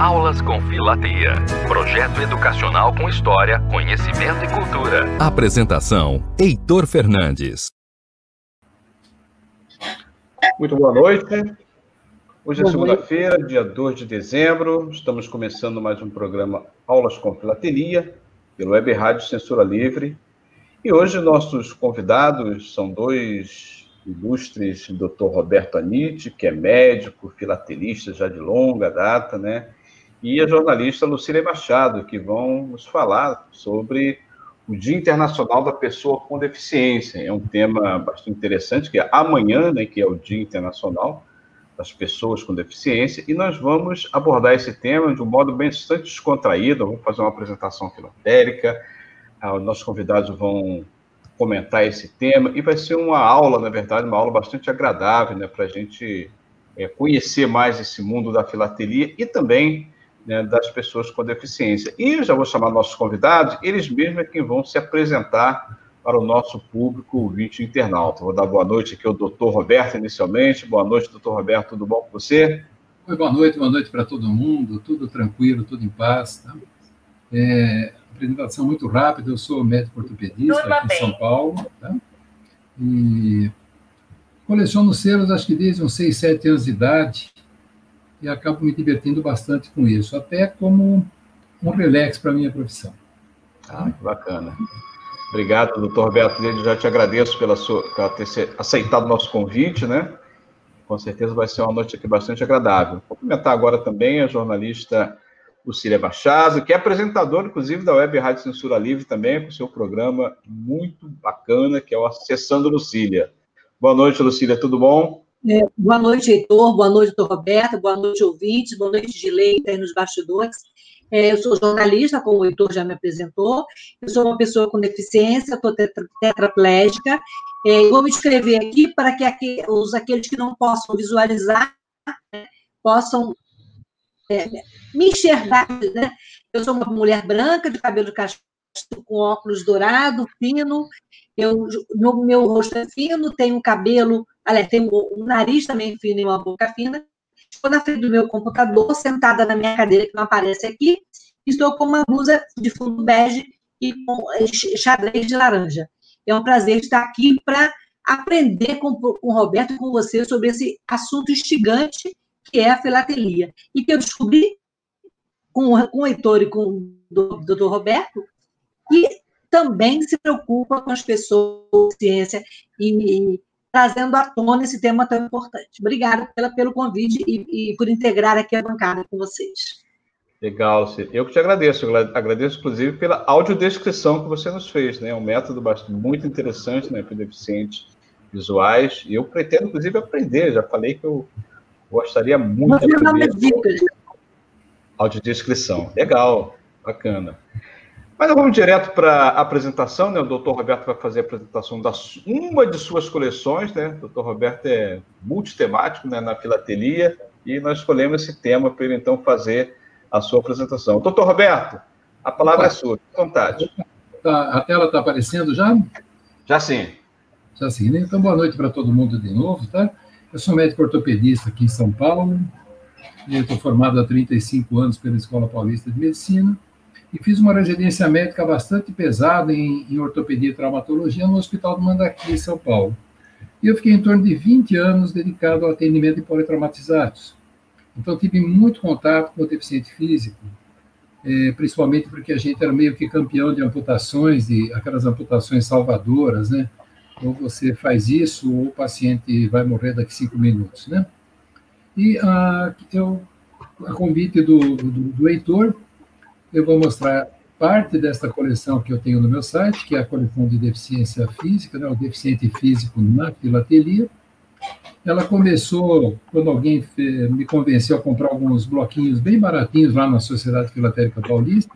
Aulas com Filateia. Projeto educacional com história, conhecimento e cultura. Apresentação: Heitor Fernandes. Muito boa noite. Hoje é segunda-feira, dia 2 de dezembro. Estamos começando mais um programa Aulas com Filatelia, pelo Web Rádio Censura Livre. E hoje nossos convidados são dois ilustres, Dr. Roberto Anite, que é médico, filatelista já de longa data, né? E a jornalista Lucília Machado, que vão nos falar sobre o Dia Internacional da Pessoa com Deficiência. É um tema bastante interessante, que é amanhã, né, que é o Dia Internacional das Pessoas com Deficiência, e nós vamos abordar esse tema de um modo bastante descontraído, vamos fazer uma apresentação filotérica, ah, os nossos convidados vão comentar esse tema, e vai ser uma aula, na verdade, uma aula bastante agradável, né, para a gente é, conhecer mais esse mundo da filatelia e também né, das pessoas com deficiência. E eu já vou chamar nossos convidados, eles mesmos é quem vão se apresentar para o nosso público ouvinte internauta. Vou dar boa noite aqui ao doutor Roberto, inicialmente. Boa noite, doutor Roberto, tudo bom com você? Oi, boa noite, boa noite para todo mundo, tudo tranquilo, tudo em paz. Tá? É, apresentação muito rápida, eu sou médico ortopedista aqui em São Paulo, tá? e coleciono selos, acho que desde uns 6, 7 anos de idade, e acabo me divertindo bastante com isso, até como um relax para a minha profissão. Ah, que bacana. Obrigado, doutor Roberto. Eu já te agradeço pela sua, por ter aceitado o nosso convite, né? Com certeza vai ser uma noite aqui bastante agradável. Vou cumprimentar agora também a jornalista Lucília Machado, que é apresentadora, inclusive, da Web Rádio Censura Livre também, com seu programa muito bacana, que é o Acessando Lucília. Boa noite, Lucília, tudo bom? É, boa noite, Heitor, boa noite, doutor Roberto, boa noite, ouvintes, boa noite, Gilei, aí nos bastidores. É, eu sou jornalista, como o Heitor já me apresentou, eu sou uma pessoa com deficiência, estou tetra, tetraplégica, é, vou me inscrever aqui para que os, aqueles que não possam visualizar né, possam é, me enxergar. Né? Eu sou uma mulher branca, de cabelo castanho, com óculos dourado, fino, eu, meu, meu rosto é fino, tenho cabelo aliás, tem um nariz também fino e uma boca fina. Estou na frente do meu computador, sentada na minha cadeira, que não aparece aqui, estou com uma blusa de fundo bege e com xadrez de laranja. É um prazer estar aqui para aprender com, com o Roberto e com você sobre esse assunto instigante que é a filatelia. E que eu descobri com, com o Heitor e com o doutor Roberto, que também se preocupa com as pessoas ciência e, trazendo à tona esse tema tão importante. Obrigada pela, pelo convite e, e por integrar aqui a bancada com vocês. Legal, eu que te agradeço. Eu agradeço, inclusive, pela audiodescrição que você nos fez, né? Um método bastante, muito interessante né, para deficientes visuais. E eu pretendo, inclusive, aprender. Já falei que eu gostaria muito de aprender. Audiodescrição. Legal, bacana. Mas vamos direto para a apresentação, né? O doutor Roberto vai fazer a apresentação da uma de suas coleções, né? O doutor Roberto é multitemático né, na filatelia e nós escolhemos esse tema para ele então fazer a sua apresentação. Doutor Roberto, a palavra Opa. é sua, à vontade. Tá, a tela está aparecendo já? Já sim. Já sim, né? Então, boa noite para todo mundo de novo, tá? Eu sou médico ortopedista aqui em São Paulo, estou formado há 35 anos pela Escola Paulista de Medicina e fiz uma residência médica bastante pesada em, em ortopedia e traumatologia no Hospital do Mandaqui, em São Paulo. E eu fiquei em torno de 20 anos dedicado ao atendimento de politraumatizados. Então, tive muito contato com o deficiente físico, é, principalmente porque a gente era meio que campeão de amputações, de aquelas amputações salvadoras, né? Ou você faz isso, ou o paciente vai morrer daqui cinco minutos, né? E a, eu, a convite do, do, do Heitor, eu vou mostrar parte desta coleção que eu tenho no meu site, que é a coleção de deficiência física, né, o deficiente físico na filatelia. Ela começou quando alguém me convenceu a comprar alguns bloquinhos bem baratinhos lá na Sociedade Filatérica Paulista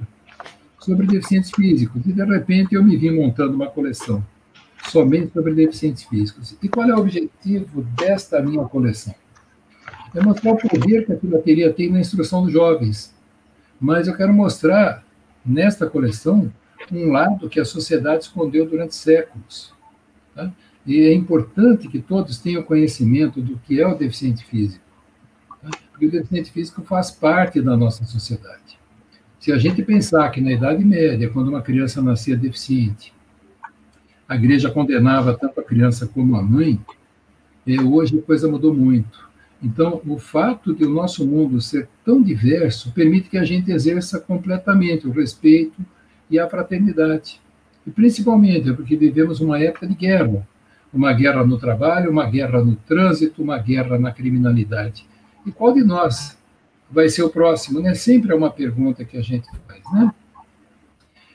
sobre deficientes físicos. E, de repente, eu me vi montando uma coleção somente sobre deficientes físicos. E qual é o objetivo desta minha coleção? É mostrar o poder que a filatelia tem na instrução dos jovens, mas eu quero mostrar nesta coleção um lado que a sociedade escondeu durante séculos. Tá? E é importante que todos tenham conhecimento do que é o deficiente físico. Tá? porque o deficiente físico faz parte da nossa sociedade. Se a gente pensar que na Idade Média, quando uma criança nascia deficiente, a igreja condenava tanto a criança como a mãe, é, hoje a coisa mudou muito. Então, o fato de o nosso mundo ser tão diverso permite que a gente exerça completamente o respeito e a fraternidade. E principalmente porque vivemos uma época de guerra, uma guerra no trabalho, uma guerra no trânsito, uma guerra na criminalidade. E qual de nós vai ser o próximo? Né? Sempre é uma pergunta que a gente faz. Né?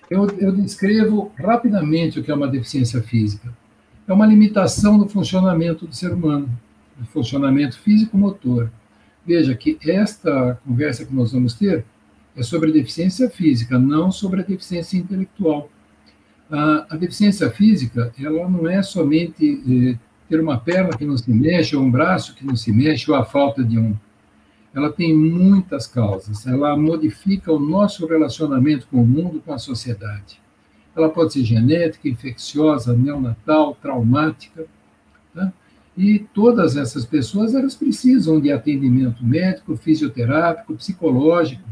Eu, eu descrevo rapidamente o que é uma deficiência física. É uma limitação do funcionamento do ser humano, funcionamento físico-motor. Veja que esta conversa que nós vamos ter é sobre deficiência física, não sobre a deficiência intelectual. A, a deficiência física, ela não é somente eh, ter uma perna que não se mexe, ou um braço que não se mexe, ou a falta de um. Ela tem muitas causas. Ela modifica o nosso relacionamento com o mundo, com a sociedade. Ela pode ser genética, infecciosa, neonatal, traumática. Tá? E todas essas pessoas elas precisam de atendimento médico, fisioterápico, psicológico.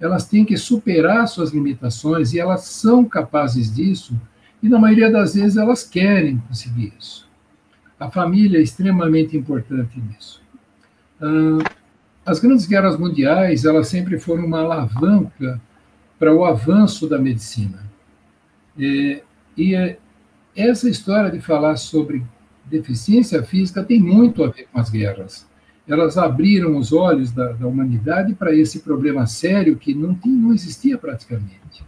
Elas têm que superar suas limitações e elas são capazes disso. E na maioria das vezes elas querem conseguir isso. A família é extremamente importante nisso. as grandes guerras mundiais, elas sempre foram uma alavanca para o avanço da medicina. E, e é, essa história de falar sobre deficiência física tem muito a ver com as guerras. Elas abriram os olhos da, da humanidade para esse problema sério que não, tinha, não existia praticamente.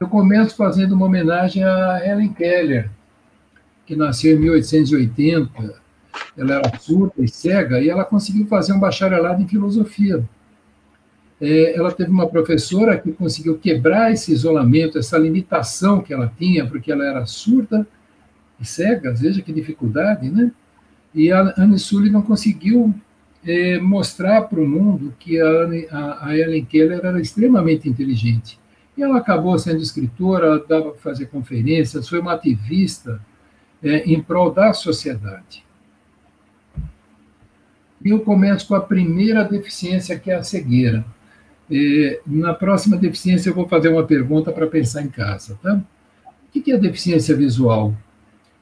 Eu começo fazendo uma homenagem a Helen Keller, que nasceu em 1880, ela era surda e cega, e ela conseguiu fazer um bacharelado em filosofia. É, ela teve uma professora que conseguiu quebrar esse isolamento, essa limitação que ela tinha, porque ela era surda e cega, veja que dificuldade, né? E a Anne Sullivan conseguiu é, mostrar para o mundo que a, Anne, a, a Ellen Keller era extremamente inteligente. E ela acabou sendo escritora, dava para fazer conferências, foi uma ativista, é, em prol da sociedade. Eu começo com a primeira deficiência, que é a cegueira. É, na próxima deficiência, eu vou fazer uma pergunta para pensar em casa. Tá? O que é deficiência visual?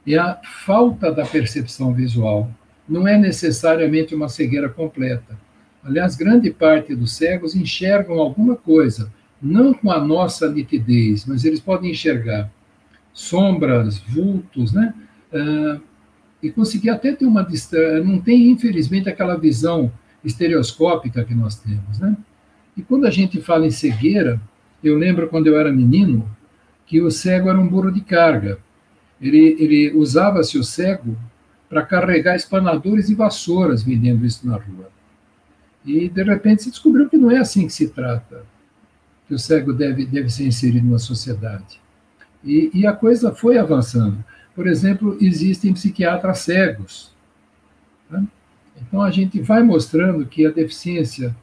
É a falta da percepção visual. Não é necessariamente uma cegueira completa. Aliás, grande parte dos cegos enxergam alguma coisa, não com a nossa nitidez, mas eles podem enxergar sombras, vultos, né? uh, e conseguir até ter uma distância. Não tem, infelizmente, aquela visão estereoscópica que nós temos, né? E quando a gente fala em cegueira, eu lembro quando eu era menino que o cego era um burro de carga. Ele, ele usava-se o cego para carregar espanadores e vassouras vendendo isso na rua. E, de repente, se descobriu que não é assim que se trata, que o cego deve, deve ser inserido na sociedade. E, e a coisa foi avançando. Por exemplo, existem psiquiatras cegos. Tá? Então, a gente vai mostrando que a deficiência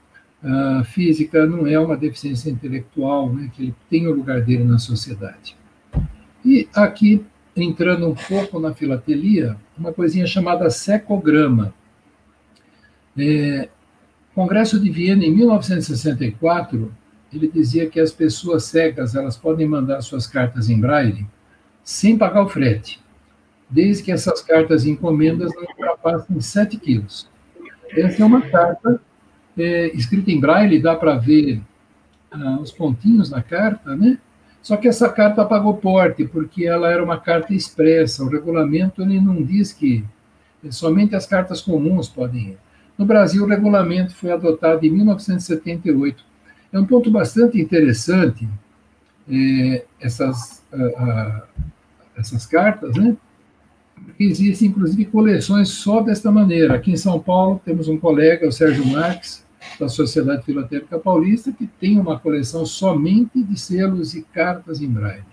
uh, física não é uma deficiência intelectual, né, que ele tem o lugar dele na sociedade. E aqui, entrando um pouco na filatelia, uma coisinha chamada secograma. É, Congresso de Viena, em 1964, ele dizia que as pessoas cegas elas podem mandar suas cartas em braille sem pagar o frete, desde que essas cartas encomendas não ultrapassem 7 quilos. Essa é uma carta é, escrita em braille, dá para ver ah, os pontinhos na carta, né? Só que essa carta pagou porte, porque ela era uma carta expressa. O regulamento ele não diz que somente as cartas comuns podem ir. No Brasil, o regulamento foi adotado em 1978. É um ponto bastante interessante, é, essas, essas cartas, né? Existem, inclusive, coleções só desta maneira. Aqui em São Paulo, temos um colega, o Sérgio Marques, da Sociedade Filatélica Paulista, que tem uma coleção somente de selos e cartas em braille.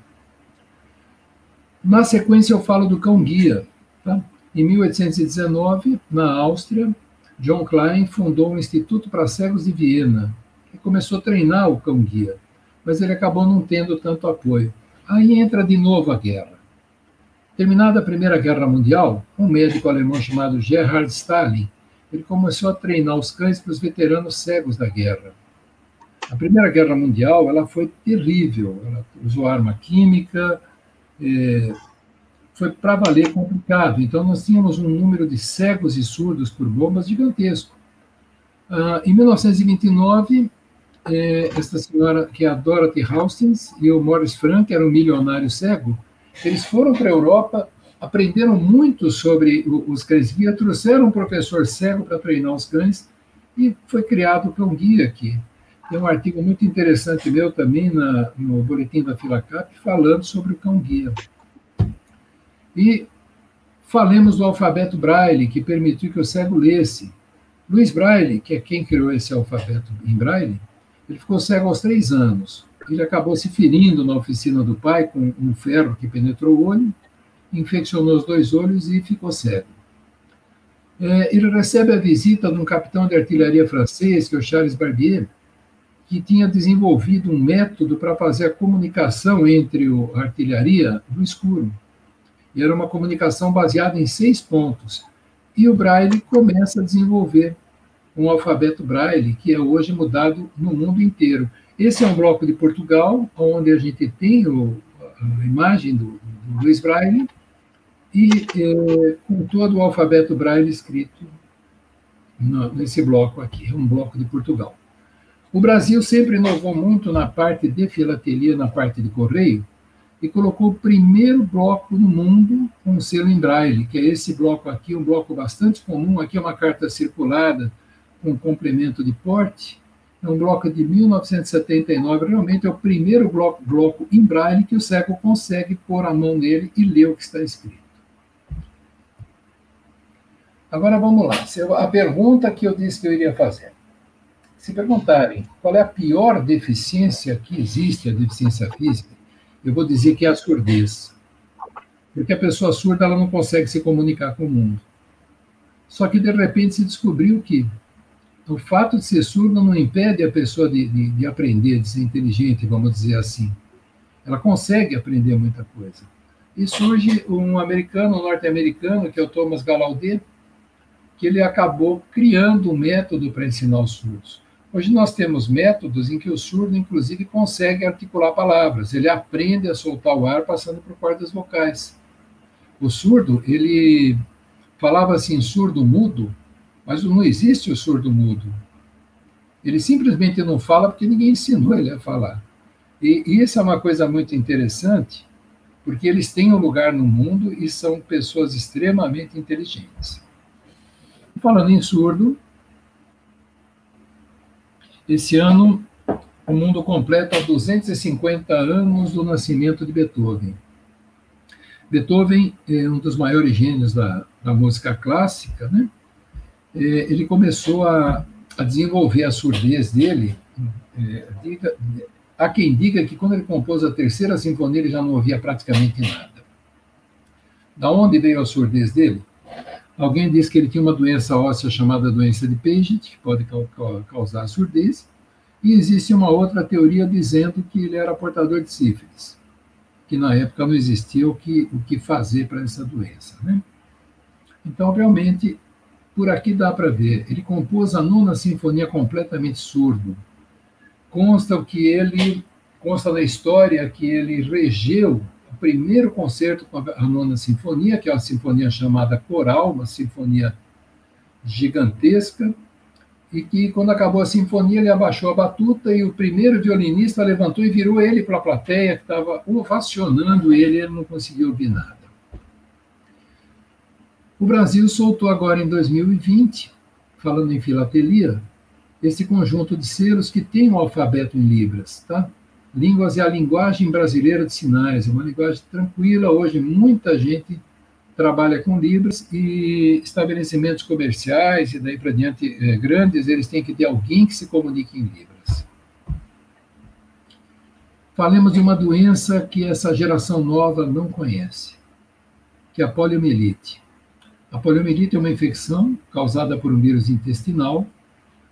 Na sequência, eu falo do cão-guia. Tá? Em 1819, na Áustria, John Klein fundou um Instituto para Cegos de Viena, que começou a treinar o cão-guia, mas ele acabou não tendo tanto apoio. Aí entra de novo a guerra. Terminada a Primeira Guerra Mundial, um médico alemão chamado Gerhard Stalin ele começou a treinar os cães para os veteranos cegos da guerra. A Primeira Guerra Mundial ela foi terrível. Ela usou arma química, é, foi para valer complicado. Então, nós tínhamos um número de cegos e surdos por bombas gigantesco. Ah, em 1929, é, esta senhora, que é a Dorothy Hastings, e o Morris Frank, era um milionário cego, eles foram para a Europa, aprenderam muito sobre os cães guia, trouxeram um professor cego para treinar os cães, e foi criado o cão guia aqui. Tem um artigo muito interessante meu também na, no boletim da Filacap falando sobre o cão guia. E falemos do alfabeto Braille, que permitiu que o cego lesse. Luiz Braille, que é quem criou esse alfabeto em Braille, ele ficou cego aos três anos. Ele acabou se ferindo na oficina do pai com um ferro que penetrou o olho, infeccionou os dois olhos e ficou cego. É, ele recebe a visita de um capitão de artilharia francês, que é o Charles Barbier, que tinha desenvolvido um método para fazer a comunicação entre a artilharia no escuro. E era uma comunicação baseada em seis pontos. E o Braille começa a desenvolver um alfabeto Braille, que é hoje mudado no mundo inteiro. Esse é um bloco de Portugal, onde a gente tem o, a imagem do, do Luiz Braille, e é, com todo o alfabeto Braille escrito no, nesse bloco aqui. É um bloco de Portugal. O Brasil sempre inovou muito na parte de filatelia, na parte de correio, e colocou o primeiro bloco no mundo com selo em braille, que é esse bloco aqui, um bloco bastante comum. Aqui é uma carta circulada com complemento de porte. É um bloco de 1979, realmente é o primeiro bloco, bloco em braille que o cego consegue pôr a mão nele e ler o que está escrito. Agora vamos lá. A pergunta que eu disse que eu iria fazer. Se perguntarem qual é a pior deficiência que existe, a deficiência física, eu vou dizer que é a surdez. Porque a pessoa surda ela não consegue se comunicar com o mundo. Só que, de repente, se descobriu que o fato de ser surda não impede a pessoa de, de, de aprender, de ser inteligente, vamos dizer assim. Ela consegue aprender muita coisa. E surge um americano, um norte-americano, que é o Thomas Gallaudet, que ele acabou criando um método para ensinar os surdos. Hoje nós temos métodos em que o surdo, inclusive, consegue articular palavras. Ele aprende a soltar o ar passando por cordas vocais. O surdo, ele falava assim, surdo mudo, mas não existe o surdo mudo. Ele simplesmente não fala porque ninguém ensinou ele a falar. E, e isso é uma coisa muito interessante, porque eles têm um lugar no mundo e são pessoas extremamente inteligentes. Falando em surdo, esse ano, o mundo completa 250 anos do nascimento de Beethoven. Beethoven é um dos maiores gênios da, da música clássica, né? É, ele começou a, a, desenvolver a surdez dele. É, diga, há quem diga que quando ele compôs a terceira sinfonia ele já não ouvia praticamente nada. Da onde veio a surdez dele? Alguém disse que ele tinha uma doença óssea chamada doença de Paget, que pode causar surdez, e existe uma outra teoria dizendo que ele era portador de sífilis, que na época não existia o que, o que fazer para essa doença. Né? Então, realmente, por aqui dá para ver. Ele compôs a nona sinfonia completamente surdo. Consta que ele consta na história que ele regeu primeiro concerto com a nona sinfonia, que é uma sinfonia chamada coral, uma sinfonia gigantesca, e que quando acabou a sinfonia ele abaixou a batuta e o primeiro violinista levantou e virou ele para a plateia que estava ovacionando ele, ele não conseguiu ouvir nada. O Brasil soltou agora em 2020, falando em filatelia, esse conjunto de selos que tem um alfabeto em libras, tá? Línguas é a linguagem brasileira de sinais, é uma linguagem tranquila. Hoje, muita gente trabalha com Libras e estabelecimentos comerciais e daí para diante é, grandes, eles têm que ter alguém que se comunique em Libras. Falemos de uma doença que essa geração nova não conhece, que é a poliomielite. A poliomielite é uma infecção causada por um vírus intestinal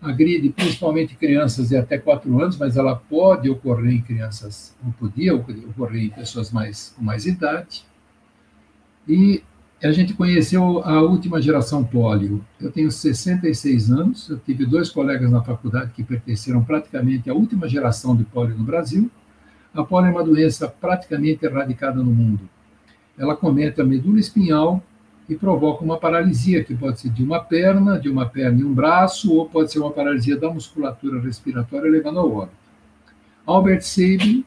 agride principalmente crianças de até 4 anos, mas ela pode ocorrer em crianças, ou podia ocorrer em pessoas mais, com mais idade. E a gente conheceu a última geração pólio. Eu tenho 66 anos, eu tive dois colegas na faculdade que pertenceram praticamente à última geração de pólio no Brasil. A pólio é uma doença praticamente erradicada no mundo. Ela comete a medula espinhal e provoca uma paralisia, que pode ser de uma perna, de uma perna e um braço, ou pode ser uma paralisia da musculatura respiratória, levando ao óbito. Albert Sabin,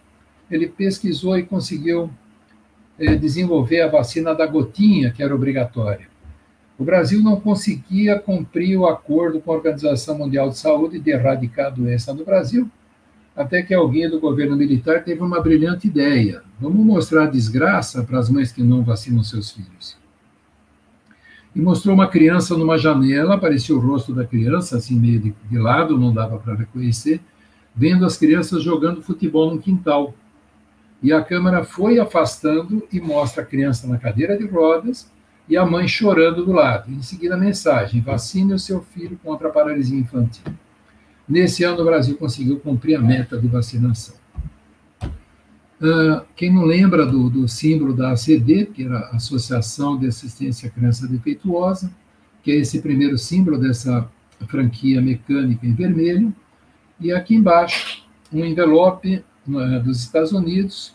ele pesquisou e conseguiu é, desenvolver a vacina da gotinha, que era obrigatória. O Brasil não conseguia cumprir o acordo com a Organização Mundial de Saúde de erradicar a doença no Brasil, até que alguém do governo militar teve uma brilhante ideia. Vamos mostrar a desgraça para as mães que não vacinam seus filhos. E mostrou uma criança numa janela, aparecia o rosto da criança, assim meio de, de lado, não dava para reconhecer, vendo as crianças jogando futebol no quintal. E a câmera foi afastando e mostra a criança na cadeira de rodas e a mãe chorando do lado. Em seguida, a mensagem: vacine o seu filho contra a paralisia infantil. Nesse ano, o Brasil conseguiu cumprir a meta de vacinação. Uh, quem não lembra do, do, símbolo da ACD, que era Associação de Assistência à Criança Defeituosa, que é esse primeiro símbolo dessa franquia mecânica em vermelho, e aqui embaixo um envelope uh, dos Estados Unidos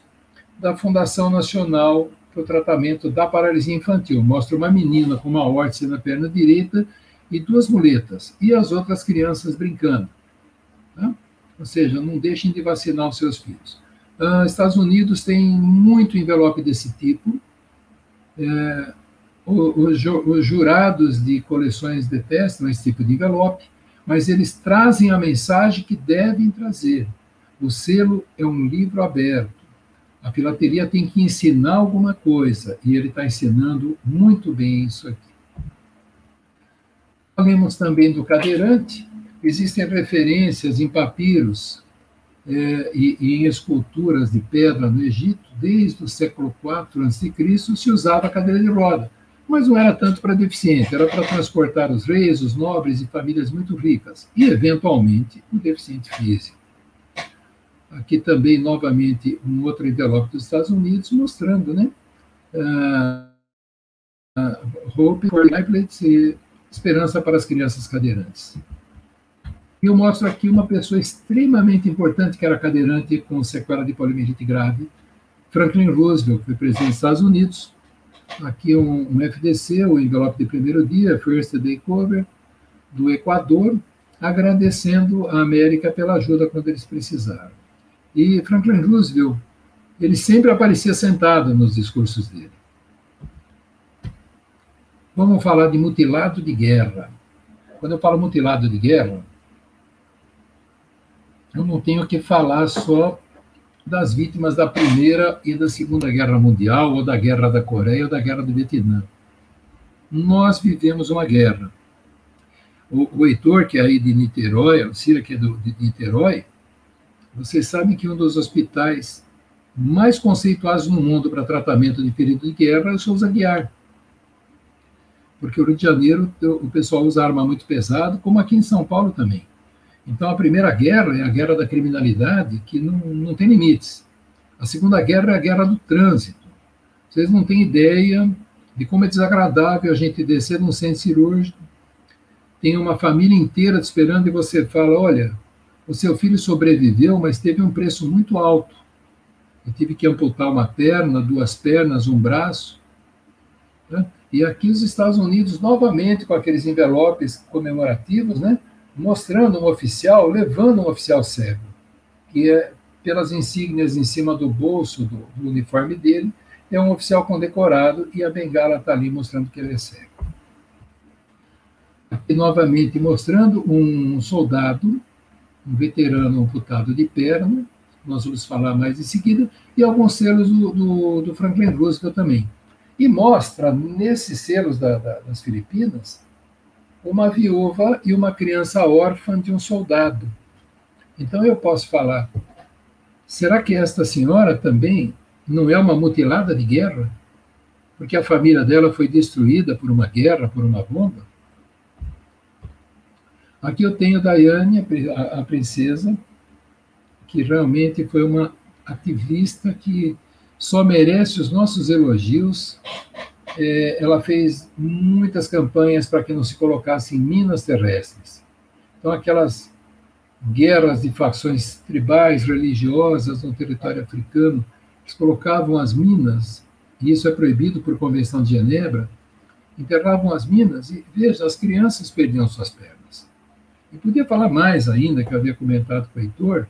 da Fundação Nacional para o Tratamento da Paralisia Infantil. Mostra uma menina com uma órtese na perna direita e duas muletas, e as outras crianças brincando. Tá? Ou seja, não deixem de vacinar os seus filhos. Uh, Estados Unidos tem muito envelope desse tipo. É, os, os jurados de coleções detestam esse tipo de envelope, mas eles trazem a mensagem que devem trazer. O selo é um livro aberto a filateria tem que ensinar alguma coisa, e ele está ensinando muito bem isso aqui. Falamos também do cadeirante, existem referências em papiros é, e, e, em esculturas de pedra no Egito, desde o século IV a.C., se usava a cadeira de roda, mas não era tanto para deficiente, era para transportar os reis, os nobres e famílias muito ricas, e, eventualmente, o deficiente físico. Aqui também, novamente, um outro envelope dos Estados Unidos mostrando, né? Uh, uh, Hope for e Esperança para as Crianças Cadeirantes. Eu mostro aqui uma pessoa extremamente importante que era cadeirante com sequela de poliomielite grave, Franklin Roosevelt, que foi presidente dos Estados Unidos. Aqui um, um FDC, o envelope de primeiro dia, First Day Cover, do Equador, agradecendo a América pela ajuda quando eles precisaram. E Franklin Roosevelt, ele sempre aparecia sentado nos discursos dele. Vamos falar de mutilado de guerra. Quando eu falo mutilado de guerra, eu não tenho que falar só das vítimas da Primeira e da Segunda Guerra Mundial, ou da Guerra da Coreia, ou da Guerra do Vietnã. Nós vivemos uma guerra. O, o Heitor, que é aí de Niterói, o Cira, que é do, de Niterói, vocês sabem que um dos hospitais mais conceituados no mundo para tratamento de ferido de guerra é o Souza Guiar. Porque o Rio de Janeiro, o pessoal usa arma muito pesada, como aqui em São Paulo também. Então, a primeira guerra é a guerra da criminalidade, que não, não tem limites. A segunda guerra é a guerra do trânsito. Vocês não têm ideia de como é desagradável a gente descer num centro cirúrgico, tem uma família inteira te esperando e você fala: olha, o seu filho sobreviveu, mas teve um preço muito alto. Eu tive que amputar uma perna, duas pernas, um braço. Né? E aqui os Estados Unidos, novamente, com aqueles envelopes comemorativos, né? Mostrando um oficial, levando um oficial cego, que é, pelas insígnias em cima do bolso do, do uniforme dele, é um oficial condecorado e a bengala está ali mostrando que ele é cego. Aqui, novamente, mostrando um soldado um veterano amputado de perna, nós vamos falar mais em seguida, e alguns selos do, do, do Franklin Roosevelt também. E mostra, nesses selos da, da, das Filipinas, uma viúva e uma criança órfã de um soldado. Então eu posso falar, será que esta senhora também não é uma mutilada de guerra? Porque a família dela foi destruída por uma guerra, por uma bomba? Aqui eu tenho Daiane, a, a princesa, que realmente foi uma ativista que só merece os nossos elogios é, ela fez muitas campanhas para que não se colocassem minas terrestres. Então, aquelas guerras de facções tribais, religiosas no território africano, eles colocavam as minas, e isso é proibido por Convenção de Genebra, enterravam as minas e, veja, as crianças perdiam suas pernas. E podia falar mais ainda, que eu havia comentado com o Heitor,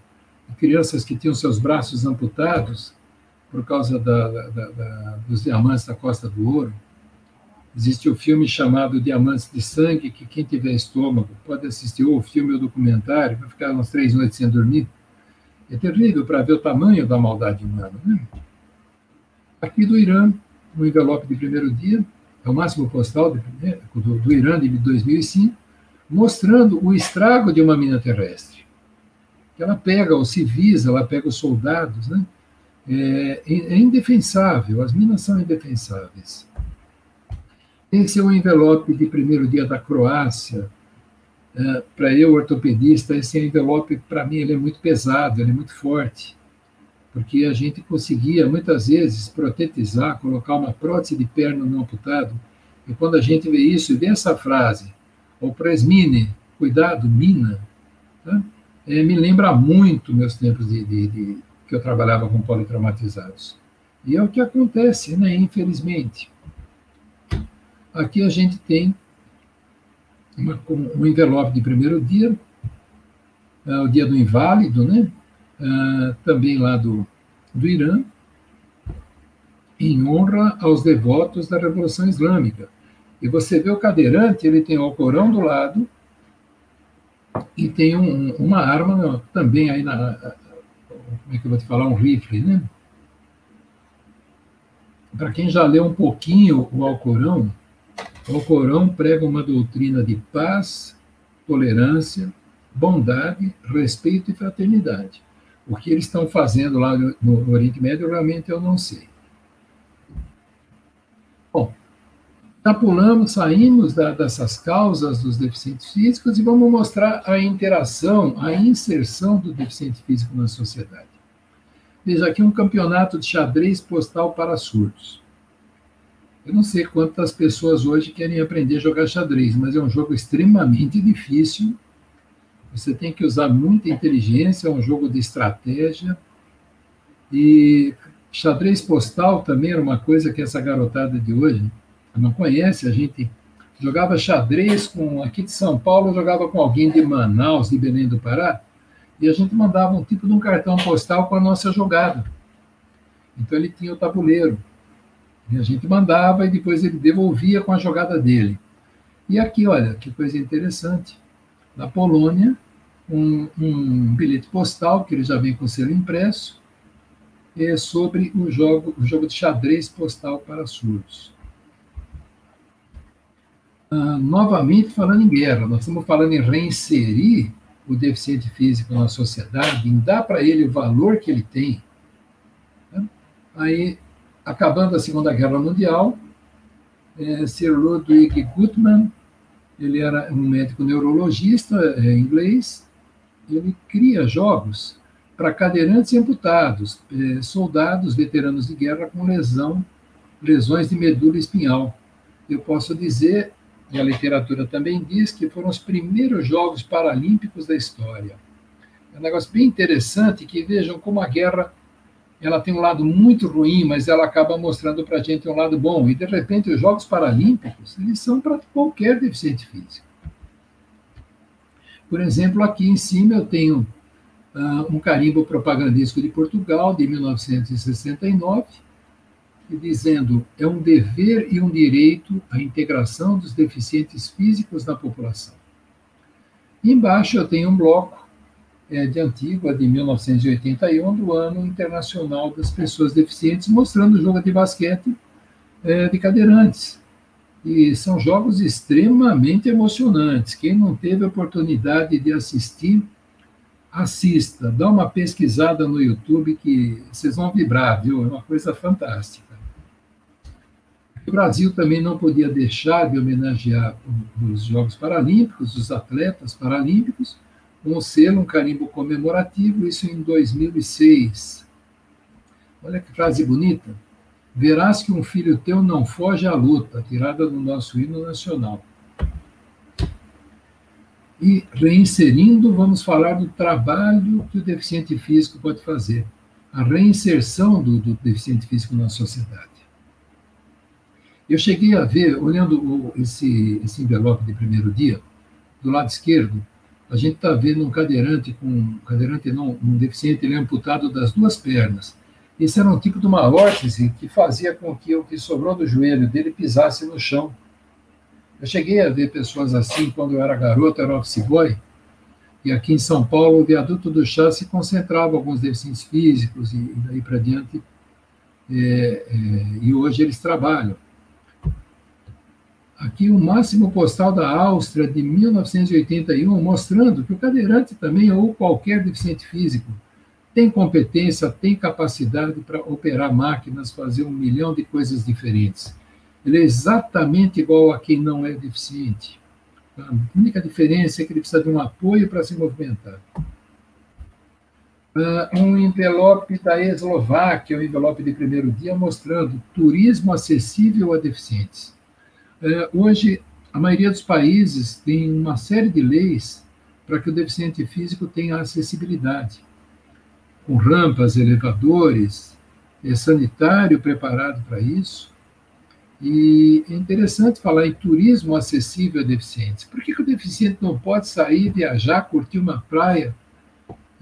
crianças que tinham seus braços amputados por causa da, da, da, dos diamantes da Costa do Ouro. Existe o filme chamado Diamantes de Sangue, que quem tiver estômago pode assistir o filme ou o documentário, vai ficar umas três noites sem dormir. É terrível para ver o tamanho da maldade humana. Né? Aqui do Irã, no envelope de primeiro dia, é o máximo postal de, do, do Irã de 2005, mostrando o estrago de uma mina terrestre. Ela pega os civis, ela pega os soldados, né? É, é indefensável, as minas são indefensáveis. Esse é o envelope de primeiro dia da Croácia. É, para eu, ortopedista, esse envelope, para mim, ele é muito pesado, ele é muito forte, porque a gente conseguia, muitas vezes, protetizar, colocar uma prótese de perna no amputado, e quando a gente vê isso e vê essa frase, o presmine, cuidado, mina, tá? é, me lembra muito meus tempos de, de, de, que eu trabalhava com politraumatizados. E é o que acontece, né, infelizmente. Aqui a gente tem uma, um envelope de primeiro dia, é, o dia do inválido, né? É, também lá do, do Irã, em honra aos devotos da Revolução Islâmica. E você vê o cadeirante, ele tem o Alcorão do lado e tem um, uma arma também aí na. Como é que eu vou te falar? Um rifle, né? Para quem já leu um pouquinho o Alcorão, o Alcorão prega uma doutrina de paz, tolerância, bondade, respeito e fraternidade. O que eles estão fazendo lá no, Oriente Médio, realmente eu não sei. Bom, já pulamos, saímos da, dessas causas dos deficientes físicos e vamos mostrar a interação, a inserção do deficiente físico na sociedade. Veja aqui um campeonato de xadrez postal para surdos. Eu não sei quantas pessoas hoje querem aprender a jogar xadrez, mas é um jogo extremamente difícil. Você tem que usar muita inteligência, é um jogo de estratégia. E xadrez postal também era uma coisa que essa garotada de hoje não conhece. A gente jogava xadrez com aqui de São Paulo, jogava com alguém de Manaus, de Belém do Pará, e a gente mandava um tipo de um cartão postal com a nossa jogada. Então ele tinha o tabuleiro. E a gente mandava e depois ele devolvia com a jogada dele. E aqui, olha, que coisa interessante. Na Polônia, um, um bilhete postal, que ele já vem com selo impresso, é sobre o jogo, o jogo de xadrez postal para surdos. Ah, novamente falando em guerra, nós estamos falando em reinserir o deficiente físico na sociedade, em dar para ele o valor que ele tem. Né? Aí acabando a Segunda Guerra Mundial, é, Sir Ludwig Gutmann, ele era um médico neurologista é, inglês, ele cria jogos para cadeirantes amputados, é, soldados veteranos de guerra com lesão, lesões de medula espinhal. Eu posso dizer, e a literatura também diz, que foram os primeiros Jogos Paralímpicos da história. É um negócio bem interessante que vejam como a guerra ela tem um lado muito ruim, mas ela acaba mostrando para a gente um lado bom. E, de repente, os Jogos Paralímpicos, eles são para qualquer deficiente físico. Por exemplo, aqui em cima eu tenho uh, um carimbo propagandístico de Portugal, de 1969, dizendo é um dever e um direito a integração dos deficientes físicos na população. E embaixo eu tenho um bloco é, de Antigua, de 1981, do Ano Internacional das Pessoas Deficientes, mostrando o jogo de basquete é, de cadeirantes. E são jogos extremamente emocionantes. Quem não teve oportunidade de assistir, assista, dá uma pesquisada no YouTube que vocês vão vibrar, viu? É uma coisa fantástica. O Brasil também não podia deixar de homenagear os Jogos Paralímpicos, os atletas paralímpicos, um selo, um carimbo comemorativo, isso em 2006. Olha que frase bonita. verás que um filho teu não foge à luta, tirada do nosso hino nacional. E reinserindo, vamos falar do trabalho que o deficiente físico pode fazer, a reinserção do, do deficiente físico na sociedade. Eu cheguei a ver, olhando o, esse, esse envelope de primeiro dia, do lado esquerdo, a gente está vendo um cadeirante com um cadeirante não, um deficiente, ele é amputado das duas pernas. Esse era um tipo de uma órtese que fazia com que o que sobrou do joelho dele pisasse no chão. Eu cheguei a ver pessoas assim quando eu era garoto, era office boy, e aqui em São Paulo, o viaduto do chá se concentrava alguns deficientes físicos e, e daí para diante, é, é, e hoje eles trabalham. Aqui o máximo postal da Áustria de 1981, mostrando que o cadeirante também, ou qualquer deficiente físico, tem competência, tem capacidade para operar máquinas, fazer um milhão de coisas diferentes. Ele é exatamente igual a quem não é deficiente. A única diferença é que ele precisa de um apoio para se movimentar. Uh, um envelope da Eslováquia, um envelope de primeiro dia, mostrando turismo acessível a deficientes. Uh, hoje, a maioria dos países tem uma série de leis para que o deficiente físico tenha acessibilidade, com rampas, elevadores, é sanitário preparado para isso. E é interessante falar em turismo acessível a deficientes. Por que, que o deficiente não pode sair, viajar, curtir uma praia?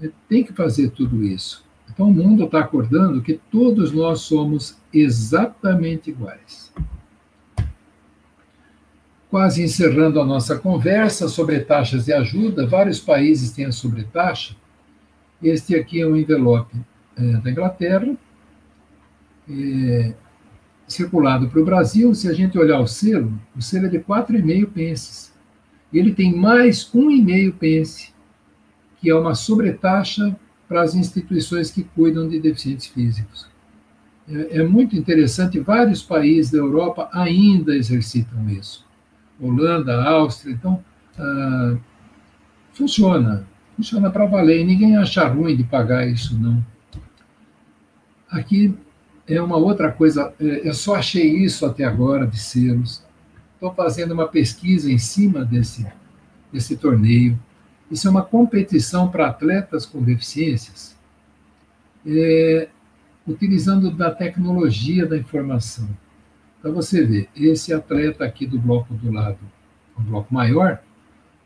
Ele tem que fazer tudo isso. Então o mundo está acordando que todos nós somos exatamente iguais. Quase encerrando a nossa conversa sobre taxas de ajuda, vários países têm a sobretaxa. Este aqui é um envelope é, da Inglaterra. É, circulado para o Brasil, se a gente olhar o selo, o selo é de 4,5 pences. Ele tem mais 1,5 pence, que é uma sobretaxa para as instituições que cuidam de deficientes físicos. É, é muito interessante, vários países da Europa ainda exercitam isso. Holanda, Áustria, então ah, funciona, funciona para valer, e ninguém acha ruim de pagar isso, não. Aqui é uma outra coisa, é, eu só achei isso até agora de selos. Estou fazendo uma pesquisa em cima desse, desse torneio. Isso é uma competição para atletas com deficiências, é, utilizando da tecnologia da informação. Então você vê, esse atleta aqui do bloco do lado, o bloco maior,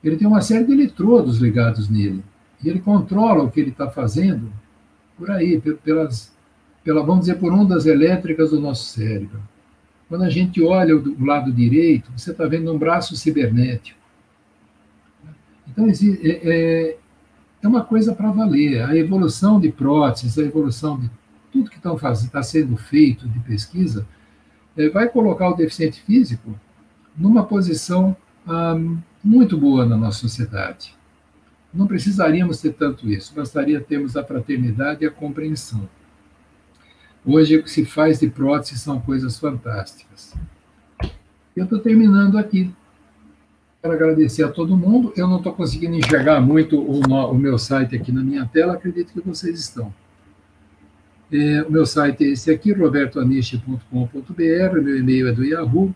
ele tem uma série de eletrodos ligados nele. E ele controla o que ele está fazendo por aí, pelas pela, vamos dizer, por ondas elétricas do nosso cérebro. Quando a gente olha do lado direito, você está vendo um braço cibernético. Então, é, é, é uma coisa para valer. A evolução de próteses, a evolução de tudo que está sendo feito de pesquisa, é, vai colocar o deficiente físico numa posição ah, muito boa na nossa sociedade. Não precisaríamos ter tanto isso, bastaria termos a fraternidade e a compreensão. Hoje, o que se faz de prótese são coisas fantásticas. Eu estou terminando aqui. Quero agradecer a todo mundo. Eu não estou conseguindo enxergar muito o, o, meu site aqui na minha tela, acredito que vocês estão. É, o meu site é esse aqui, robertoaniche.com.br, meu e-mail é do Yahoo.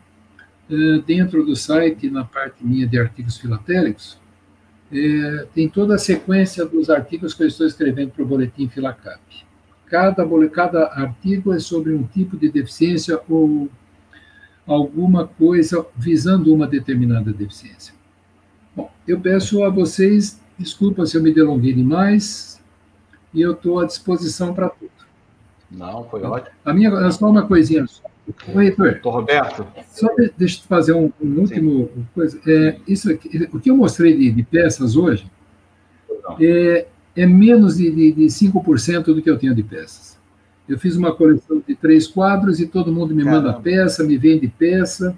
É, dentro do site, na parte minha de artigos filatélicos, é, tem toda a sequência dos artigos que eu estou escrevendo para o Boletim Filacap. Cada, cada artigo é sobre um tipo de deficiência ou alguma coisa visando uma determinada deficiência. Bom, eu peço a vocês, desculpa se eu me delonguei demais, e eu estou à disposição para tudo. Não, foi ótimo. A minha, só uma coisinha. Oi, Heitor. Doutor Roberto. Só de, deixa eu fazer um, um último Sim. coisa. É, isso aqui, o que eu mostrei de, de peças hoje é, é menos de, de, de 5% do que eu tenho de peças. Eu fiz uma coleção de três quadros e todo mundo me Caramba. manda peça, me vende peça,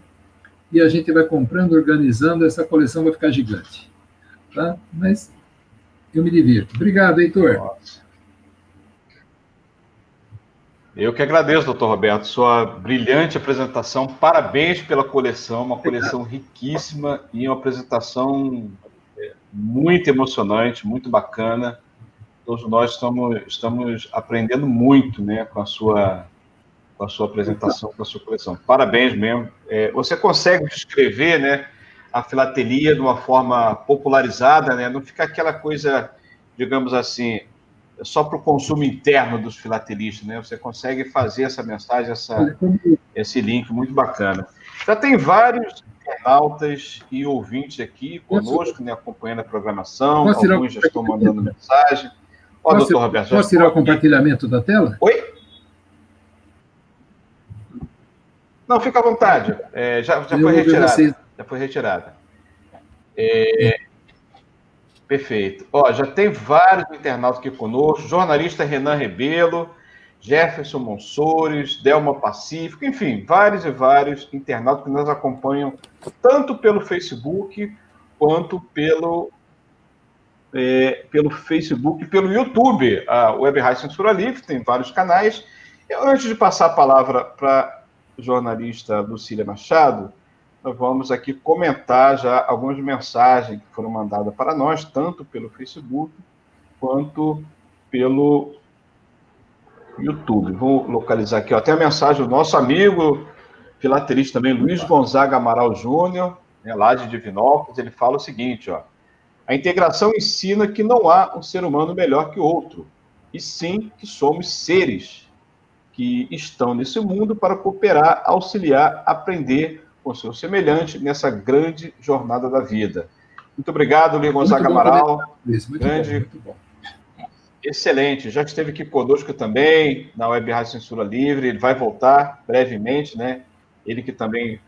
e a gente vai comprando, organizando, essa coleção vai ficar gigante. Tá? Mas eu me divirto. Obrigado, Heitor. Nossa. Eu que agradeço, doutor Roberto, sua brilhante apresentação. Parabéns pela coleção, uma coleção riquíssima e uma apresentação muito emocionante, muito bacana todos nós estamos, estamos aprendendo muito né, com, a sua, com a sua apresentação, com a sua coleção. Parabéns mesmo. É, você consegue descrever, né, a filatelia de uma forma popularizada, né? Não fica aquela coisa, digamos assim, só para o consumo interno dos filatelistas, né? Você consegue fazer essa mensagem, essa, esse link muito bacana. Já tem vários internautas e ouvintes aqui conosco, né, acompanhando a programação, alguns já estão mandando mensagem. Ó, posso, doutor Roberto. Posso tirar o compartilhamento da tela? Oi? Não, fica à vontade. É, já, já foi retirada. Já foi retirada. É, perfeito. Ó, já tem vários internautas aqui conosco. Jornalista Renan Rebelo, Jefferson Monsores, Delma Pacífico, enfim, vários e vários internautas que nos acompanham tanto pelo Facebook quanto pelo é, pelo Facebook e pelo YouTube. A Web Rádio Censura Livre tem vários canais. Eu, antes de passar a palavra para jornalista Lucília Machado, nós vamos aqui comentar já algumas mensagens que foram mandadas para nós, tanto pelo Facebook quanto pelo YouTube. Vou localizar aqui, ó. a mensagem do nosso amigo filaterista também, Luiz Gonzaga Amaral Júnior, né, lá de Divinópolis, ele fala o seguinte, ó. A integração ensina que não há um ser humano melhor que outro, e sim que somos seres que estão nesse mundo para cooperar, auxiliar, aprender com seu semelhante nessa grande jornada da vida. Muito obrigado, Luiz Gonzaga Amaral. Muito grande, muito bom. Excelente. Já esteve aqui conosco também na Web Rádio Censura Livre. Ele vai voltar brevemente, né? Ele que também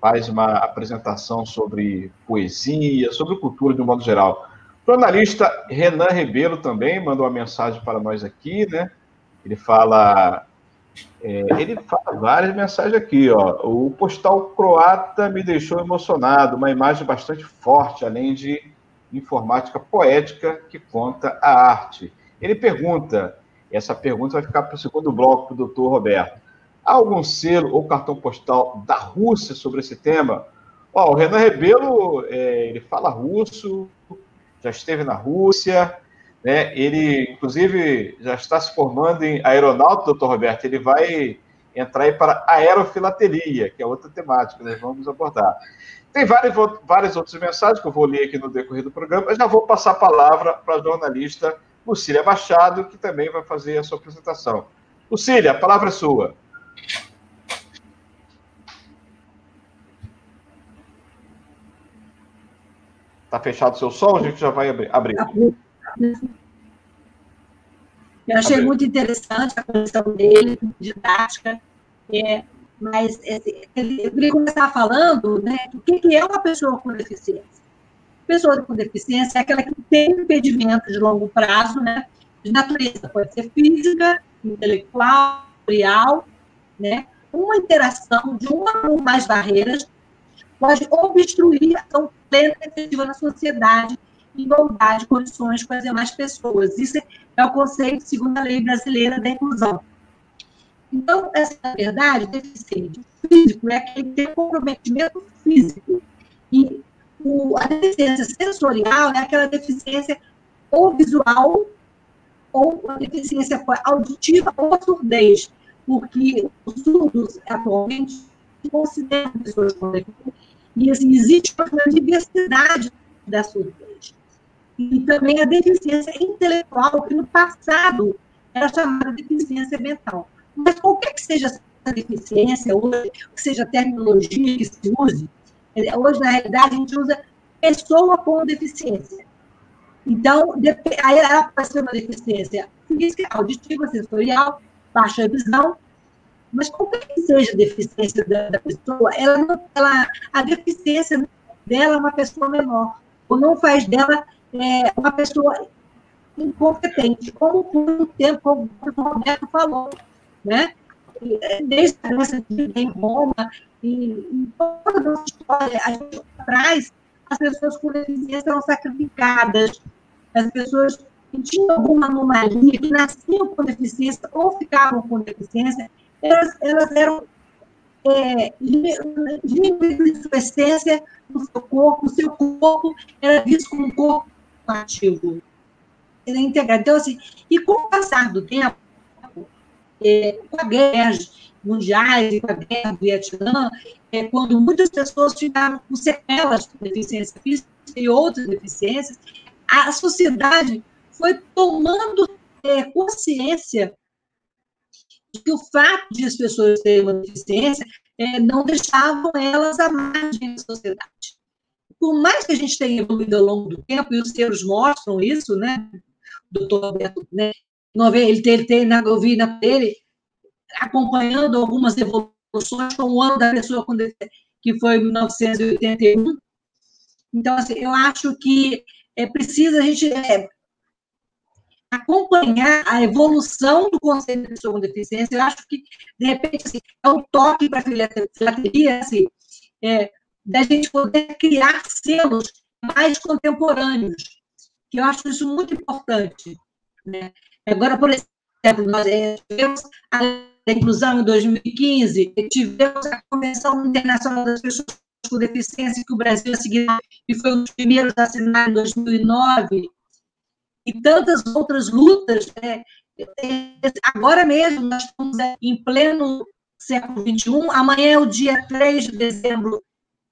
faz uma apresentação sobre poesia, sobre cultura de um modo geral. O jornalista Renan Ribeiro também mandou uma mensagem para nós aqui, né? Ele fala, é, ele fala várias mensagens aqui, ó. O postal croata me deixou emocionado, uma imagem bastante forte, além de informática poética que conta a arte. Ele pergunta, essa pergunta vai ficar para o segundo bloco para o doutor Roberto. Há algum selo ou cartão postal da Rússia sobre esse tema? Ó, o Renan Rebelo, é, ele fala russo, já esteve na Rússia, né? ele, inclusive, já está se formando em aeronáutica, doutor Roberto. Ele vai entrar aí para aerofilatelia, que é outra temática, nós vamos abordar. Tem várias, várias outras mensagens que eu vou ler aqui no decorrer do programa, mas já vou passar a palavra para a jornalista Lucília Machado, que também vai fazer a sua apresentação. Lucília, a palavra é sua. Está fechado o seu som? A gente já vai abrir. Eu achei muito interessante a condição dele, didática, é, mas é, eu queria começar falando né, o que é uma pessoa com deficiência. Pessoa com deficiência é aquela que tem impedimento de longo prazo, né, de natureza, pode ser física, intelectual, real, né, uma interação de uma ou mais barreiras pode obstruir a ação plena e efetiva na sociedade, igualdade de condições com as demais pessoas. Isso é o conceito segundo a lei brasileira da inclusão. Então, essa, na verdade, deficiente físico é aquele que tem comprometimento físico. E o, a deficiência sensorial é aquela deficiência ou visual ou deficiência auditiva ou surdez, porque os surdos atualmente consideram pessoas com deficiência e assim, existe uma diversidade da surdez. E também a deficiência intelectual, que no passado era chamada de deficiência mental. Mas qualquer que seja essa deficiência, hoje, que seja a terminologia que se use, é, hoje, na realidade, a gente usa pessoa com deficiência. Então, aí ela pode ser uma deficiência física, auditiva, sensorial, baixa visão, mas qualquer que seja a deficiência da, pessoa, ela ela, a deficiência dela é uma pessoa menor, ou não faz dela é, uma pessoa incompetente, como por um tempo, o Roberto falou, né? É, desde a nossa vida em Roma, e em toda a nossa história, a gente traz as pessoas com deficiência eram sacrificadas, as pessoas que tinham alguma anomalia, que nasciam com deficiência ou ficavam com deficiência, elas, elas eram é, de sua essência no seu corpo, o seu corpo era visto como um corpo ativo, era integrado. Então, assim, e com o passar do tempo, é, com a guerra mundiais e com a guerra do Vietnã, é, quando muitas pessoas ficaram com sequelas de deficiência física e outras deficiências, a sociedade foi tomando é, consciência de que o fato de as pessoas terem uma deficiência é, não deixavam elas à margem da sociedade. Por mais que a gente tenha evoluído ao longo do tempo, e os seres mostram isso, né? O doutor Alberto, né? Ele tem, ele tem, eu vi na dele acompanhando algumas evoluções, como o ano da pessoa que foi 1981. Então, assim, eu acho que é preciso a gente é, acompanhar a evolução do conceito de pessoa com deficiência. Eu acho que, de repente, assim, é um toque para a filatelia, assim, é, da gente poder criar selos mais contemporâneos, que eu acho isso muito importante. Né? Agora, por exemplo, nós é, tivemos a inclusão em 2015, tivemos a Convenção Internacional das Pessoas com Deficiência, que o Brasil seguiu e foi um dos primeiros a assinar em 2009, e tantas outras lutas. Né? Agora mesmo, nós estamos em pleno século XXI, amanhã é o dia 3 de dezembro,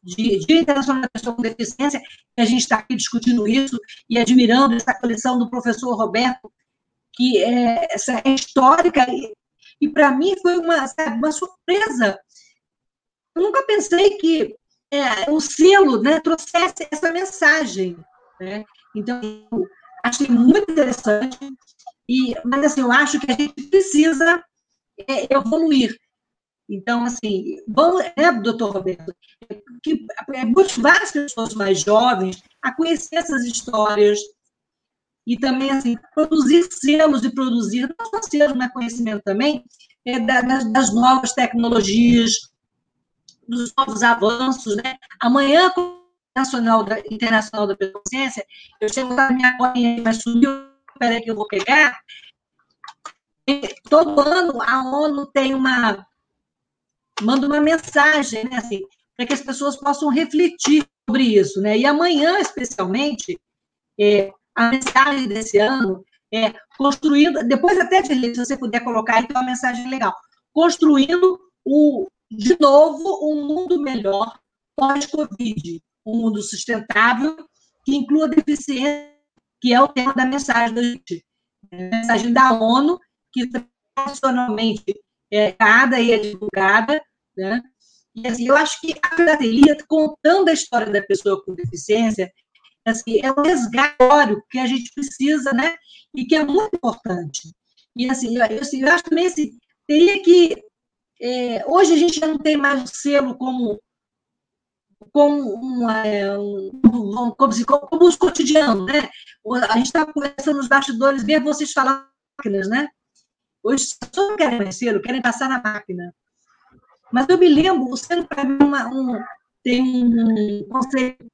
de Dia Internacional da Pessoa com Deficiência, e a gente está aqui discutindo isso e admirando essa coleção do professor Roberto, que é, essa é histórica, e, e para mim foi uma, sabe, uma surpresa. Eu nunca pensei que é, o selo né, trouxesse essa mensagem. Né? Então, achei muito interessante, e, mas assim, eu acho que a gente precisa é, evoluir. Então, assim, vamos, né, doutor Roberto, que, é, motivar as pessoas mais jovens a conhecer essas histórias e também, assim, produzir selos e produzir, não só selos, mas conhecimento também, é, das, das novas tecnologias, dos novos avanços, né? Amanhã, Nacional da, Internacional da Consciência, eu chego na minha bolinha, mas sumiu, peraí que eu vou pegar. Todo ano a ONU tem uma manda uma mensagem, né, assim, para que as pessoas possam refletir sobre isso, né? E amanhã, especialmente, é, a mensagem desse ano é construindo, depois até de se você puder colocar tem uma mensagem legal, construindo o, de novo um mundo melhor pós-Covid um mundo sustentável que inclua deficiência, que é o tema da mensagem da gente. Mensagem da ONU, que tradicionalmente é e é divulgada, né? E assim, eu acho que a filatelia, contando a história da pessoa com deficiência, assim, é um resgatório que a gente precisa, né? E que é muito importante. E assim, eu, assim, eu acho também assim, teria que. É, hoje a gente já não tem mais o selo como como, uma, é, um, como, como os cotidianos, né? A gente está conversando nos bastidores, ver vocês falar máquinas, né? Hoje não querem mais querem passar na máquina. Mas eu me lembro, o selo para mim uma, um, tem um conceito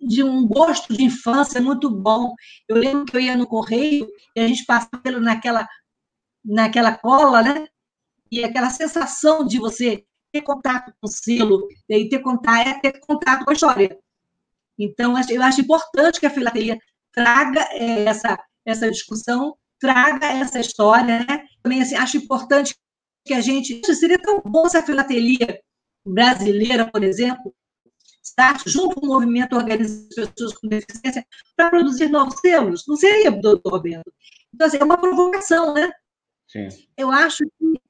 de um gosto de infância muito bom. Eu lembro que eu ia no correio e a gente passava pelo naquela naquela cola, né? E aquela sensação de você ter contato com o selo, e ter contato, é ter contato com a história. Então, eu acho importante que a filatelia traga é, essa, essa discussão, traga essa história, né? Também, assim, acho importante que a gente... Seria tão bom se a filatelia brasileira, por exemplo, estar junto com o movimento organizado de pessoas com deficiência para produzir novos selos. Não seria, doutor Roberto? Então, assim, é uma provocação, né? Sim. Eu acho que,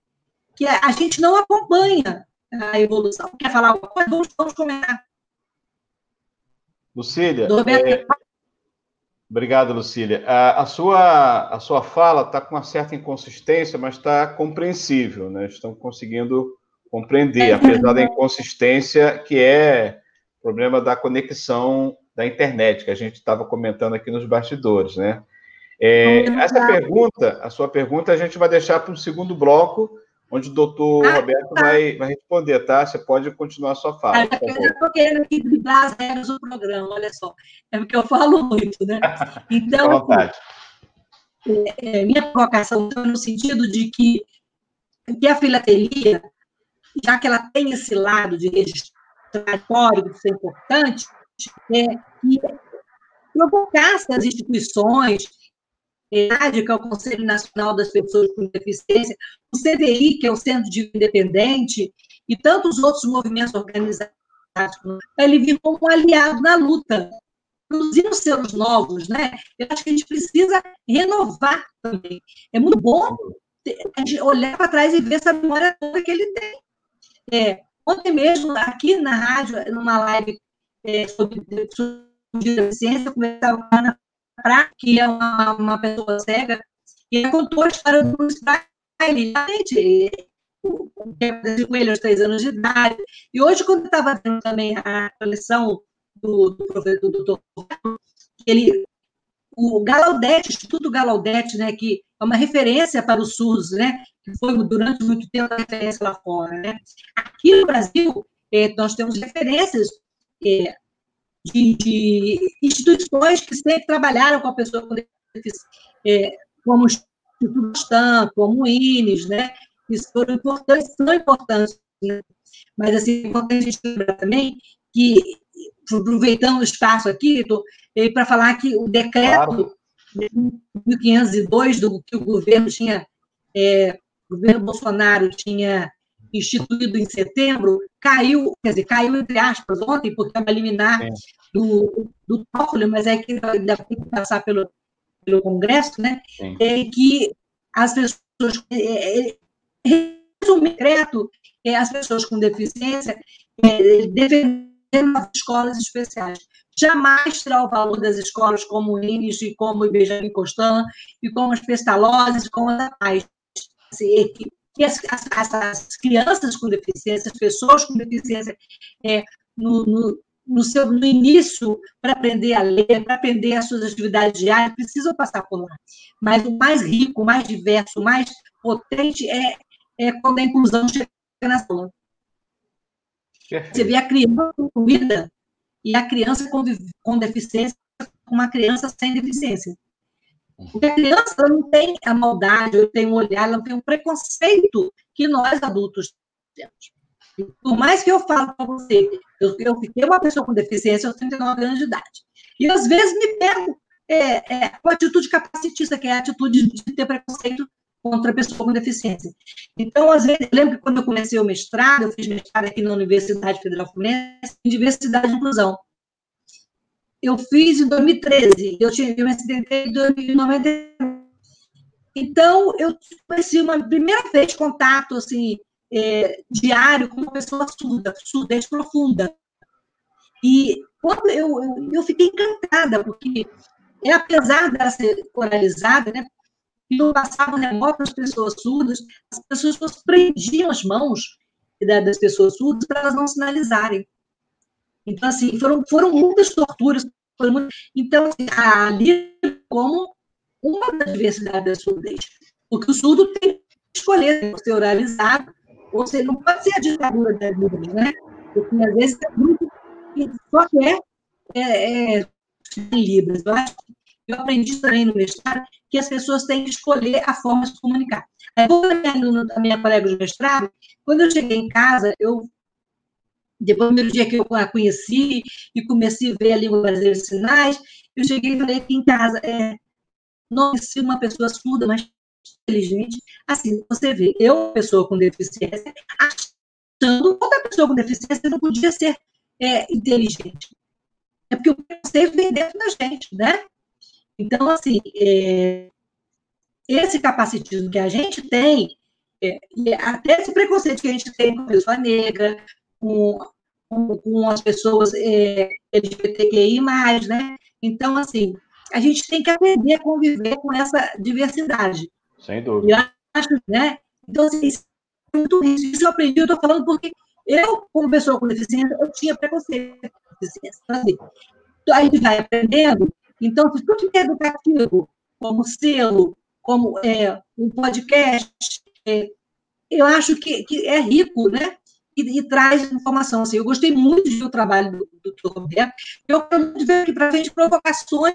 que a gente não acompanha a evolução. Quer falar alguma coisa? Vamos, vamos comentar. Lucília. É... Obrigado, Lucília. A, a, sua, a sua fala está com uma certa inconsistência, mas está compreensível, né? Estão conseguindo compreender, apesar da inconsistência que é problema da conexão da internet, que a gente estava comentando aqui nos bastidores, né? É, essa pergunta, a sua pergunta, a gente vai deixar para o segundo bloco, onde o doutor ah, Roberto tá. vai, vai responder, tá? Você pode continuar a sua fala. Ah, eu estou querendo aqui driblar as regras do programa, olha só. É porque eu falo muito, né? Então, à vontade. É, é, minha provocação está no sentido de que, que a filatelia, já que ela tem esse lado de registrar códigos, isso é importante, é que provocasse as instituições que é o Conselho Nacional das Pessoas com Deficiência, o CDI, que é o Centro de Independente, e tantos outros movimentos organizados, ele vir como um aliado na luta, produzindo selos novos, né? Eu acho que a gente precisa renovar também. É muito bom olhar para trás e ver essa memória toda que ele tem. É, ontem mesmo, aqui na rádio, numa live é, sobre, deficiência, eu conversava com a Ana Pra, que é uma, uma pessoa cega, e ela contou a história do Bruce. Gente, com ele aos três anos de idade. E hoje, quando eu estava vendo também a coleção do, do professor do ele, o Galaudete, o Instituto Galaudete, né, que é uma referência para os SUS, né, que foi durante muito tempo a referência lá fora. Né. Aqui no Brasil, é, nós temos referências é, de, de, instituições que sempre trabalharam com a pessoa com deficiência, é, como o Instituto Stan, como o INES, né, que foram importantes, são importantes, né? mas assim, é importante a gente lembrar também que, aproveitando o espaço aqui, para falar que o decreto claro. 1502 do que o governo tinha, é, o governo Bolsonaro tinha instituído em setembro, caiu, quer dizer, caiu entre aspas ontem, porque é uma liminar do, do Toffoli, mas é que ainda tem que passar pelo, pelo Congresso, né? Sim. É que as pessoas. É, é, resumo decreto, é, as pessoas com deficiência é, defendendo as escolas especiais. Jamais terá o valor das escolas como o INES, e como o Benjamin Constant, e como as Pestalozes, como as Paz. Assim, é que as, as, as, crianças com deficiência, as pessoas com deficiência, é, no, no, no, seu, no início, para aprender a ler, para aprender as suas atividades diárias, precisam passar por lá. Mas o mais rico, o mais diverso, o mais potente é, é quando a inclusão chega na sala. Você vê a criança incluída e a criança com, com deficiência com uma criança sem deficiência. Porque a criança não tem a maldade, ela tem um olhar, ela tem um preconceito que nós adultos temos. Por mais que eu falo para você, eu, eu fiquei uma pessoa com deficiência aos 39 anos de idade. E às vezes me pego é, é, com a atitude capacitista, que é a atitude de ter preconceito contra a pessoa com deficiência. Então, às vezes, eu lembro que quando eu comecei o mestrado, eu fiz mestrado aqui na Universidade Federal Fluminense, em diversidade e inclusão eu fiz em 2013, eu tive um acidente em 2090. Então, eu tive uma primeira vez contato assim, é, diário com uma pessoa surda, surdez profunda. E quando eu, eu, eu, fiquei encantada, porque é, apesar dela ser oralizada, né, e eu passava remoto as pessoas surdas, as pessoas prendiam as mãos das pessoas surdas para elas não sinalizarem. Então, assim, foram, foram muitas torturas. Muito... Então, assim, ali como uma da diversidade da surdez. Porque o surdo tem que escolher ser oralizado, ou seja, não pode ser a ditadura da Libras, né? Porque às vezes é muito que só quer é, é, em Libras. Eu acho que eu aprendi também no mestrado que as pessoas têm que escolher a forma de se comunicar. Aí, vou a minha colega de mestrado, quando eu cheguei em casa, eu depois, no primeiro dia que eu a conheci e comecei a ver a língua brasileira de sinais, eu cheguei e falei aqui em casa, é, não conheci uma pessoa surda, mas inteligente. Assim, você vê, eu, pessoa com deficiência, achando que outra pessoa com deficiência não podia ser é, inteligente. É porque o preconceito vem dentro da gente, né? Então, assim, é, esse capacitismo que a gente tem, é, até esse preconceito que a gente tem com a pessoa negra, com, com, as pessoas é, LGBTQI+, né? Então, assim, a gente tem que aprender a conviver com essa diversidade. Sem dúvida. Eu acho, né? Então, assim, é muito isso. Isso eu aprendi, eu estou falando porque eu, como pessoa com deficiência, eu tinha preconceito com deficiência. Então, assim, a gente vai aprendendo. Então, se tudo que é educativo, como selo, como é, um podcast, é, eu acho que, que é rico, né? E, e, traz informação. Assim, eu gostei muito de ver o trabalho do, do Roberto. Eu quero muito ver aqui para frente provocações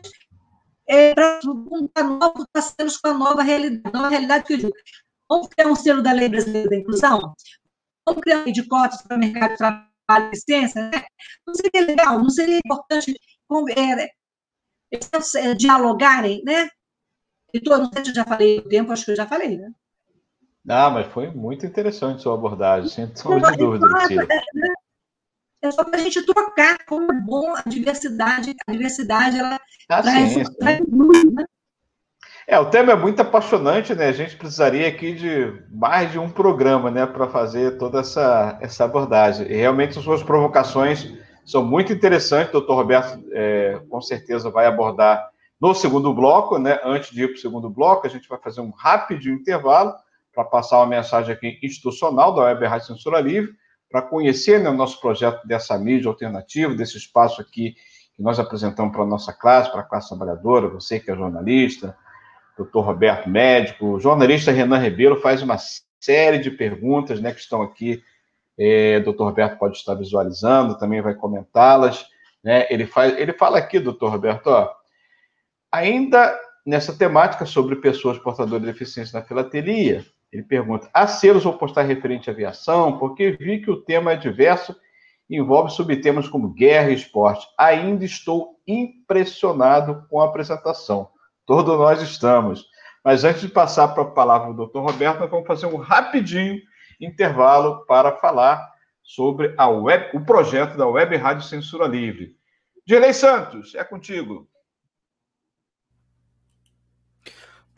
é, para novos parceiros com a nova realidade. Nova realidade que eu digo. Vamos criar um selo da Lei Brasileira da Inclusão? Vamos criar um de cotas para o mercado de trabalho e licença? Né? Não seria legal? Não seria importante é, é, dialogarem, né? Heitor, não sei se eu já falei o tempo, acho que eu já falei, né? Ah, mas foi muito interessante sua abordagem, sem sombra de dúvida, Lucília. É só para a gente trocar como é bom a diversidade. A diversidade, ela ah, traz, sim, traz muito, né? É, o tema é muito apaixonante, né? A gente precisaria aqui de mais de um programa, né, para fazer toda essa, essa abordagem. E realmente as suas provocações são muito interessantes. O doutor Roberto, é, com certeza, vai abordar no segundo bloco, né? Antes de ir para o segundo bloco, a gente vai fazer um rápido intervalo para passar uma mensagem aqui institucional da Web Rádio Censura Livre, para conhecer né, o nosso projeto dessa mídia alternativa, desse espaço aqui que nós apresentamos para a nossa classe, para a classe trabalhadora, você que é jornalista, doutor Roberto, médico, o jornalista Renan Ribeiro faz uma série de perguntas né, que estão aqui, é, doutor Roberto pode estar visualizando, também vai comentá-las. Né? Ele, faz, ele fala aqui, doutor Roberto, ó, ainda nessa temática sobre pessoas portadoras de deficiência na filatelia, ele pergunta: há selos postar referente à aviação? Porque vi que o tema é diverso e envolve subtemas como guerra e esporte. Ainda estou impressionado com a apresentação. Todos nós estamos. Mas antes de passar para a palavra do Dr. Roberto, nós vamos fazer um rapidinho intervalo para falar sobre a web, o projeto da Web Rádio Censura Livre. Direi Santos, é contigo.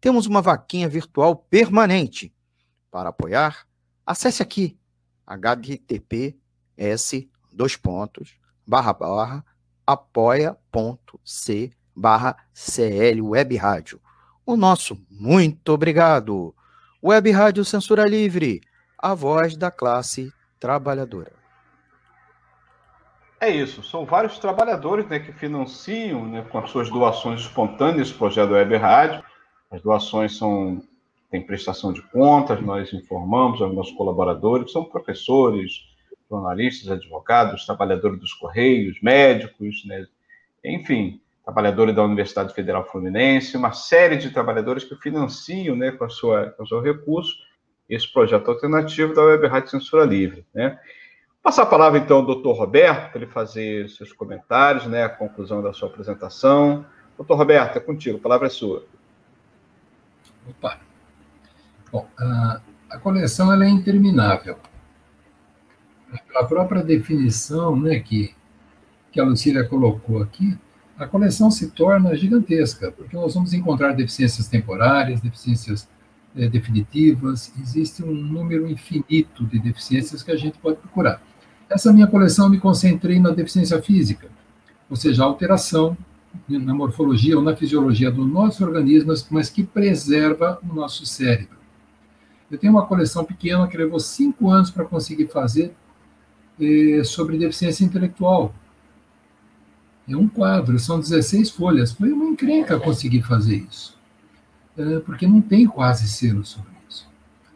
temos uma vaquinha virtual permanente. Para apoiar, acesse aqui https dois pontos barra barra apoia.c barra CL Web Rádio. O nosso muito obrigado. Web Rádio Censura Livre, a voz da classe trabalhadora. É isso, são vários trabalhadores né, que financiam né, com as suas doações espontâneas o projeto Web Rádio. As doações são tem prestação de contas, nós informamos aos nossos colaboradores, que são professores, jornalistas, advogados, trabalhadores dos Correios, médicos, né? enfim, trabalhadores da Universidade Federal Fluminense, uma série de trabalhadores que financiam né, com, a sua, com o seu recurso esse projeto alternativo da Web Rádio Censura Livre. Né? Vou passar a palavra, então, ao doutor Roberto, para ele fazer seus comentários, né, a conclusão da sua apresentação. Doutor Roberto, é contigo, a palavra é sua. Opa! Bom, a, a coleção ela é interminável. A própria definição né, que, que a Lucília colocou aqui, a coleção se torna gigantesca, porque nós vamos encontrar deficiências temporárias, deficiências é, definitivas, existe um número infinito de deficiências que a gente pode procurar. Essa minha coleção me concentrei na deficiência física, ou seja, alteração na morfologia ou na fisiologia do nosso organismo, mas que preserva o nosso cérebro. Eu tenho uma coleção pequena que levou cinco anos para conseguir fazer eh, sobre deficiência intelectual. É um quadro, são 16 folhas. Foi uma encrenca conseguir fazer isso, é, porque não tem quase selo sobre isso.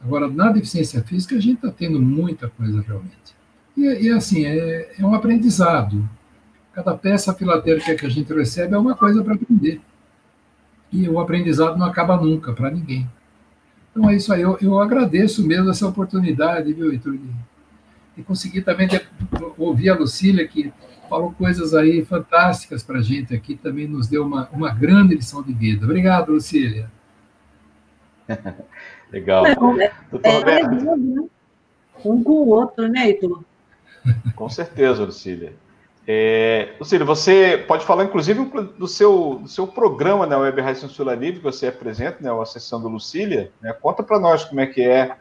Agora, na deficiência física, a gente está tendo muita coisa realmente. E, e assim, é, é um aprendizado. Cada peça filatérica que a gente recebe é uma coisa para aprender. E o aprendizado não acaba nunca, para ninguém. Então é isso aí. Eu, eu, agradeço mesmo essa oportunidade, viu, Heitor? E conseguir também de, ouvir a Lucília, que falou coisas aí fantásticas para a gente aqui, também nos deu uma, uma grande lição de vida. Obrigado, Lucília. Legal. É, Doutor é. É, né? um com o outro, né, Heitor? Com certeza, Lucília. É, Lucília, você pode falar, inclusive, do seu, do seu programa na né, Web Rádio Censura Livre, que você apresenta, né, a sessão do Lucília. Né? Conta para nós como é que é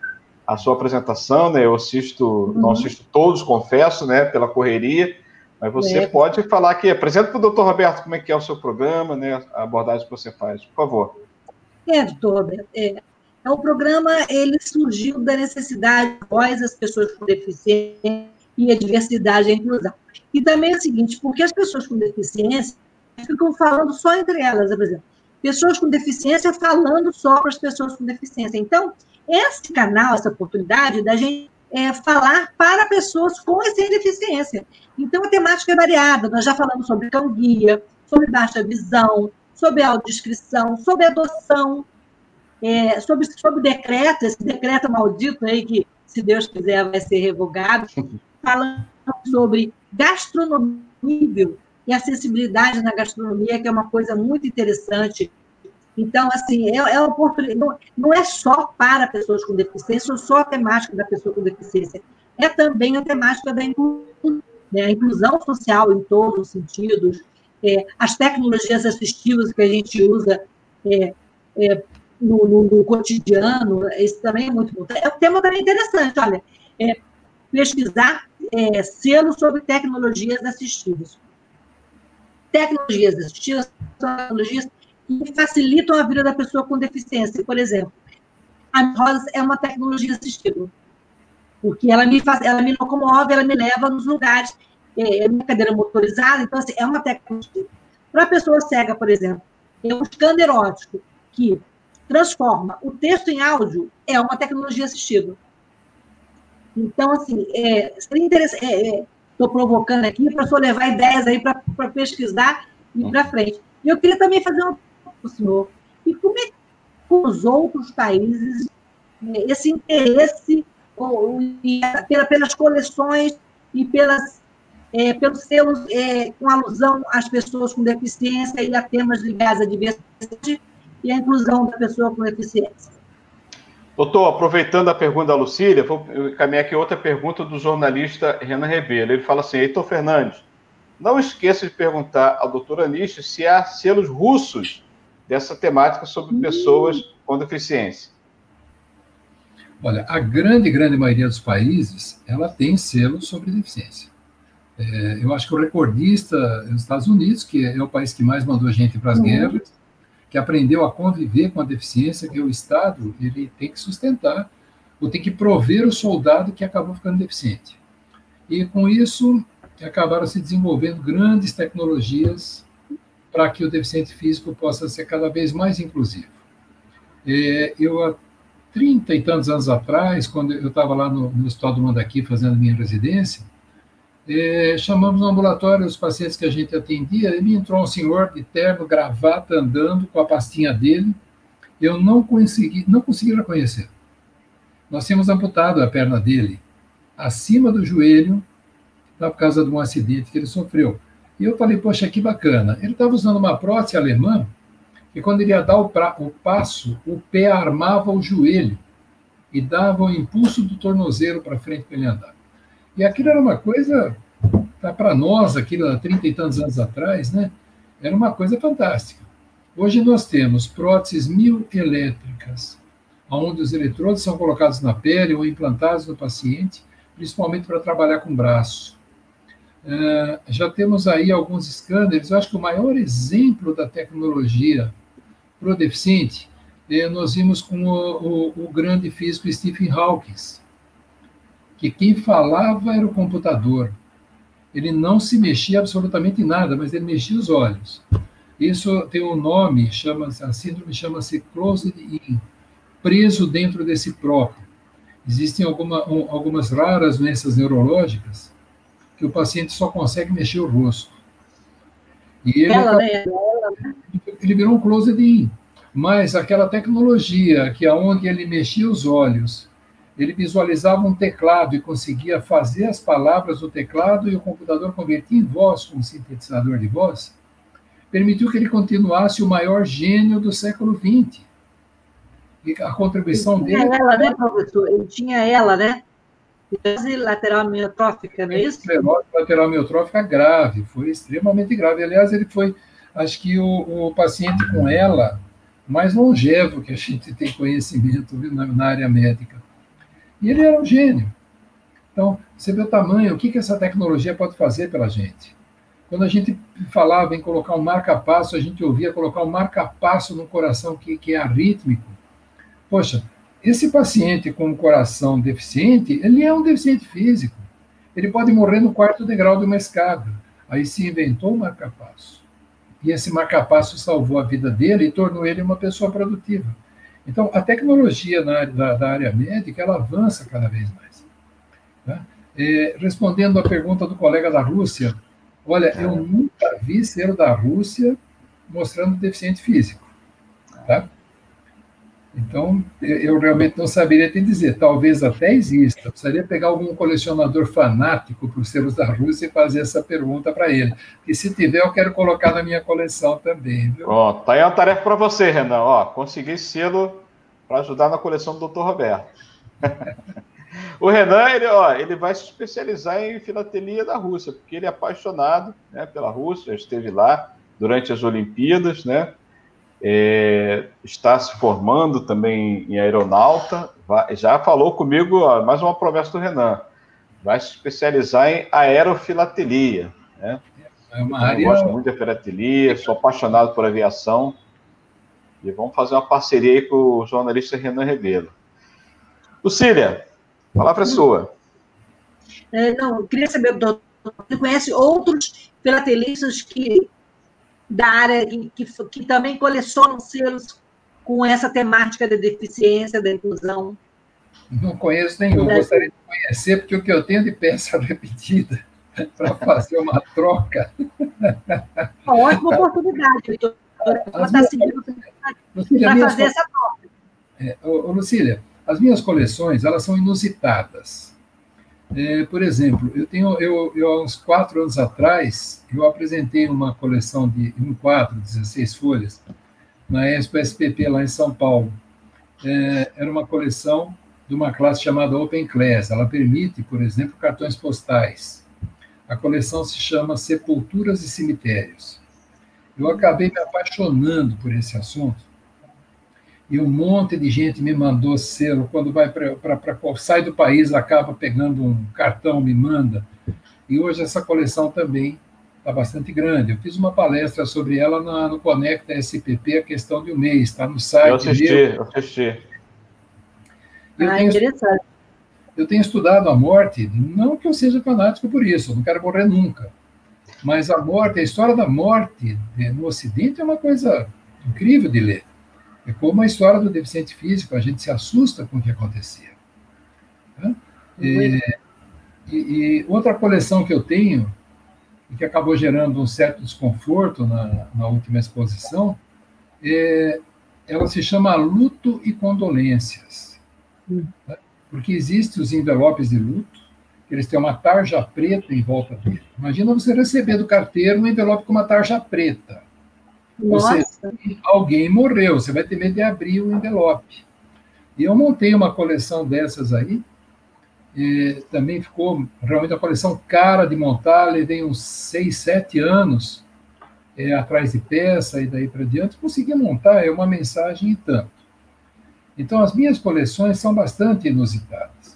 a sua apresentação, né? Eu assisto, uhum. não assisto todos, confesso, né, pela correria, mas você é. pode falar aqui, apresenta para o doutor Roberto como é que é o seu programa, né, a abordagem que você faz, por favor. É, doutor Roberto, é, é, o programa, ele surgiu da necessidade de voz as pessoas com deficiência e a diversidade e a inclusão. E também é o seguinte, porque as pessoas com deficiência ficam falando só entre elas, por exemplo. pessoas com deficiência falando só para as pessoas com deficiência. Então, esse canal, essa oportunidade da gente é, falar para pessoas com e sem deficiência. Então, a temática é variada. Nós já falamos sobre cão-guia, sobre baixa visão, sobre audiodescrição, sobre adoção, é, sobre, sobre decreto, esse decreto maldito aí que, se Deus quiser, vai ser revogado, falando sobre gastronomia e acessibilidade na gastronomia, que é uma coisa muito interessante. Então, assim, é, é oportunidade, não, não é só para pessoas com deficiência, ou só a temática da pessoa com deficiência, é também a temática da inclusão, né? a inclusão social em todos os sentidos, é, as tecnologias assistivas que a gente usa é, é, no, no, no, cotidiano, isso também é muito bom. É um tema também interessante, olha, é, pesquisar é, selo sobre tecnologias assistivas. Tecnologias assistivas são tecnologias que facilitam a vida da pessoa com deficiência. Por exemplo, a rosa é uma tecnologia assistiva, porque ela me, faz, ela me locomove, ela me leva nos lugares é, é cadeira motorizada, então, assim, é uma tecnologia. Para a pessoa cega, por exemplo, é um scanner óptico que transforma o texto em áudio, é uma tecnologia assistiva. Então, assim, é, seria interessante. Estou é, é, provocando aqui para só levar ideias aí para pesquisar e para frente. E eu queria também fazer uma para o senhor. E como é que os outros países é, esse interesse ou, pela, pelas coleções e pelas é, pelos selos é, com alusão às pessoas com deficiência e a temas ligados à diversidade e à inclusão da pessoa com deficiência. Doutor, aproveitando a pergunta da Lucília, vou encaminhar aqui outra pergunta do jornalista Renan Rebelo. Ele fala assim: Heitor Fernandes, não esqueça de perguntar ao doutor Anish se há selos russos dessa temática sobre pessoas com deficiência. Olha, a grande, grande maioria dos países, ela tem selo sobre deficiência. É, eu acho que o recordista é os Estados Unidos, que é o país que mais mandou gente para as uhum. guerras, que aprendeu a conviver com a deficiência, que o Estado ele tem que sustentar, ou tem que prover o soldado que acabou ficando deficiente. E com isso acabaram se desenvolvendo grandes tecnologias para que o deficiente físico possa ser cada vez mais inclusivo. É, eu, há 30 e tantos anos atrás, quando eu estava lá no, no Estado do Mandaqui fazendo minha residência, é, chamamos no ambulatório os pacientes que a gente atendia, e me entrou um senhor de terno, gravata, andando com a pastinha dele. Eu não consegui, não consegui reconhecer. Nós tínhamos amputado a perna dele acima do joelho, tá, por causa de um acidente que ele sofreu. E eu falei, poxa, que bacana. Ele estava usando uma prótese alemã, e quando ele ia dar o, pra, o passo, o pé armava o joelho e dava o impulso do tornozelo para frente para ele andar. E aquilo era uma coisa, tá, para nós, aquilo há 30 e tantos anos atrás, né? Era uma coisa fantástica. Hoje nós temos próteses mil elétricas, onde os eletrodos são colocados na pele ou implantados no paciente, principalmente para trabalhar com o braço. Uh, já temos aí alguns scanners. Eu acho que o maior exemplo da tecnologia para o deficiente eh, nós vimos com o, o, o grande físico Stephen Hawking, que quem falava era o computador. Ele não se mexia absolutamente nada, mas ele mexia os olhos. Isso tem um nome, chama a síndrome chama-se closed in, preso dentro desse próprio. Existem alguma, um, algumas raras doenças neurológicas que o paciente só consegue mexer o rosto. E ele, ela, né? ele virou um closed in. Mas aquela tecnologia que aonde ele mexia os olhos ele visualizava um teclado e conseguia fazer as palavras do teclado e o computador convertia em voz com um sintetizador de voz, permitiu que ele continuasse o maior gênio do século XX. E a contribuição ele dele. Ela, né, professor? Ele tinha ela, né? Esclerose lateral miotrófica, não é isso? Esclerose lateral miotrófica grave, foi extremamente grave. Aliás, ele foi, acho que o, o paciente com ela mais longevo que a gente tem conhecimento viu, na, na área médica. E ele era um gênio. Então, você vê o tamanho, o que, que essa tecnologia pode fazer pela gente. Quando a gente falava em colocar um marca-passo, a gente ouvia colocar um marca-passo no coração que, que é arrítmico. Poxa, esse paciente com um coração deficiente, ele é um deficiente físico. Ele pode morrer no quarto degrau de uma escada. Aí se inventou o marca-passo. e esse marcapasso salvou a vida dele e tornou ele uma pessoa produtiva. Então, a tecnologia na da, da área médica, ela avança cada vez mais. Tá? É, respondendo à pergunta do colega da Rússia, olha, eu nunca vi ser da Rússia mostrando deficiente físico. Tá? Então, eu realmente não saberia te dizer. Talvez até exista. Eu precisaria pegar algum colecionador fanático por selos da Rússia e fazer essa pergunta para ele. E se tiver, eu quero colocar na minha coleção também. Viu? Ó, tá aí uma tarefa para você, Renan. Ó, consegui selo para ajudar na coleção do Dr. Roberto. o Renan, ele, ó, ele vai se especializar em filatelia da Rússia, porque ele é apaixonado né, pela Rússia, esteve lá durante as Olimpíadas, né? é, está se formando também em aeronauta, vai, já falou comigo, ó, mais uma promessa do Renan, vai se especializar em aerofilatelia. Né? É uma área... Eu gosto muito de filatelia, sou apaixonado por aviação, e vamos fazer uma parceria aí com o jornalista Renan Rebelo. Lucília, a palavra é sua. É, não, eu queria saber, doutor, você conhece outros filatelistas que da área que, que, que também colecionam selos com essa temática da deficiência, da inclusão? Não conheço nenhum, gostaria de conhecer, porque o que eu tenho de peça repetida para fazer uma troca. Uma ótima oportunidade, Para fazer essa troca. É, ô, Lucília, as minhas coleções, elas são inusitadas. É, por exemplo, eu tenho, eu, eu, há uns quatro anos atrás, eu apresentei uma coleção de um quadro, 16 folhas, na Expo SPP lá em São Paulo. É, era uma coleção de uma classe chamada Open Class. Ela permite, por exemplo, cartões postais. A coleção se chama Sepulturas e Cemitérios. Eu acabei me apaixonando por esse assunto e um monte de gente me mandou selo. Quando vai para sai do país, acaba pegando um cartão, me manda. E hoje essa coleção também está bastante grande. Eu fiz uma palestra sobre ela na, no Conecta SPP, a questão de um mês, está no site. Eu assisti, eu assisti. Eu ah, tenho, interessante. Eu tenho estudado a morte, não que eu seja fanático por isso, eu não quero morrer nunca. Mas a morte, a história da morte no Ocidente é uma coisa incrível de ler. É como a história do deficiente físico, a gente se assusta com o que acontecia. Né? E, e, outra coleção que eu tenho, e que acabou gerando um certo desconforto na, na última exposição, é, ela se chama Luto e Condolências. Né? Porque existem os envelopes de luto, eles têm uma tarja preta em volta dele. Imagina você receber do carteiro um envelope com uma tarja preta. Você, alguém morreu, você vai ter medo de abrir o envelope. E eu montei uma coleção dessas aí, e também ficou realmente uma coleção cara de montar, levei uns seis, sete anos é, atrás de peça e daí para diante, consegui montar, é uma mensagem e tanto. Então, as minhas coleções são bastante inusitadas.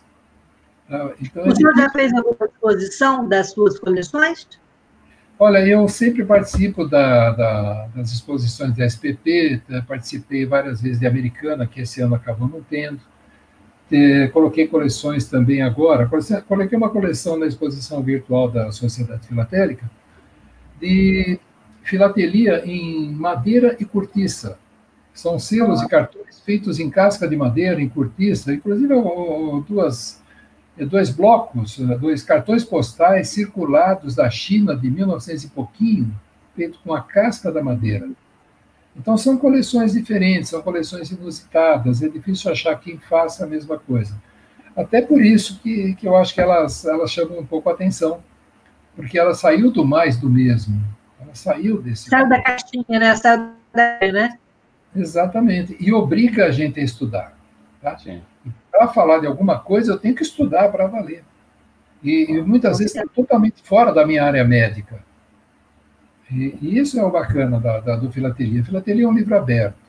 Ah, então, o senhor já fez alguma exposição das suas coleções? Olha, eu sempre participo da, da, das exposições da SPP, eh, participei várias vezes de Americana, que esse ano acabou não tendo. E, coloquei coleções também agora. Coloquei uma coleção na exposição virtual da Sociedade Filatélica de filatelia em madeira e cortiça. São selos e cartões feitos em casca de madeira, em cortiça, inclusive duas é dois blocos, é, dois cartões postais circulados da China de 1900 e pouquinho, feito com a casca da madeira. Então são coleções diferentes, são coleções inusitadas, é difícil achar quem faça a mesma coisa. Até por isso que, que eu acho que elas, elas chamam um pouco a atenção, porque ela saiu do mais do mesmo. Ela saiu desse. Saiu da caixinha, né? Saiu da, né? Exatamente. E obriga a gente a estudar. Tá? Sim para falar de alguma coisa, eu tenho que estudar para valer. E, e muitas vezes está totalmente fora da minha área médica. E, e isso é o bacana da, da, do Filatelia. Filatelia é um livro aberto.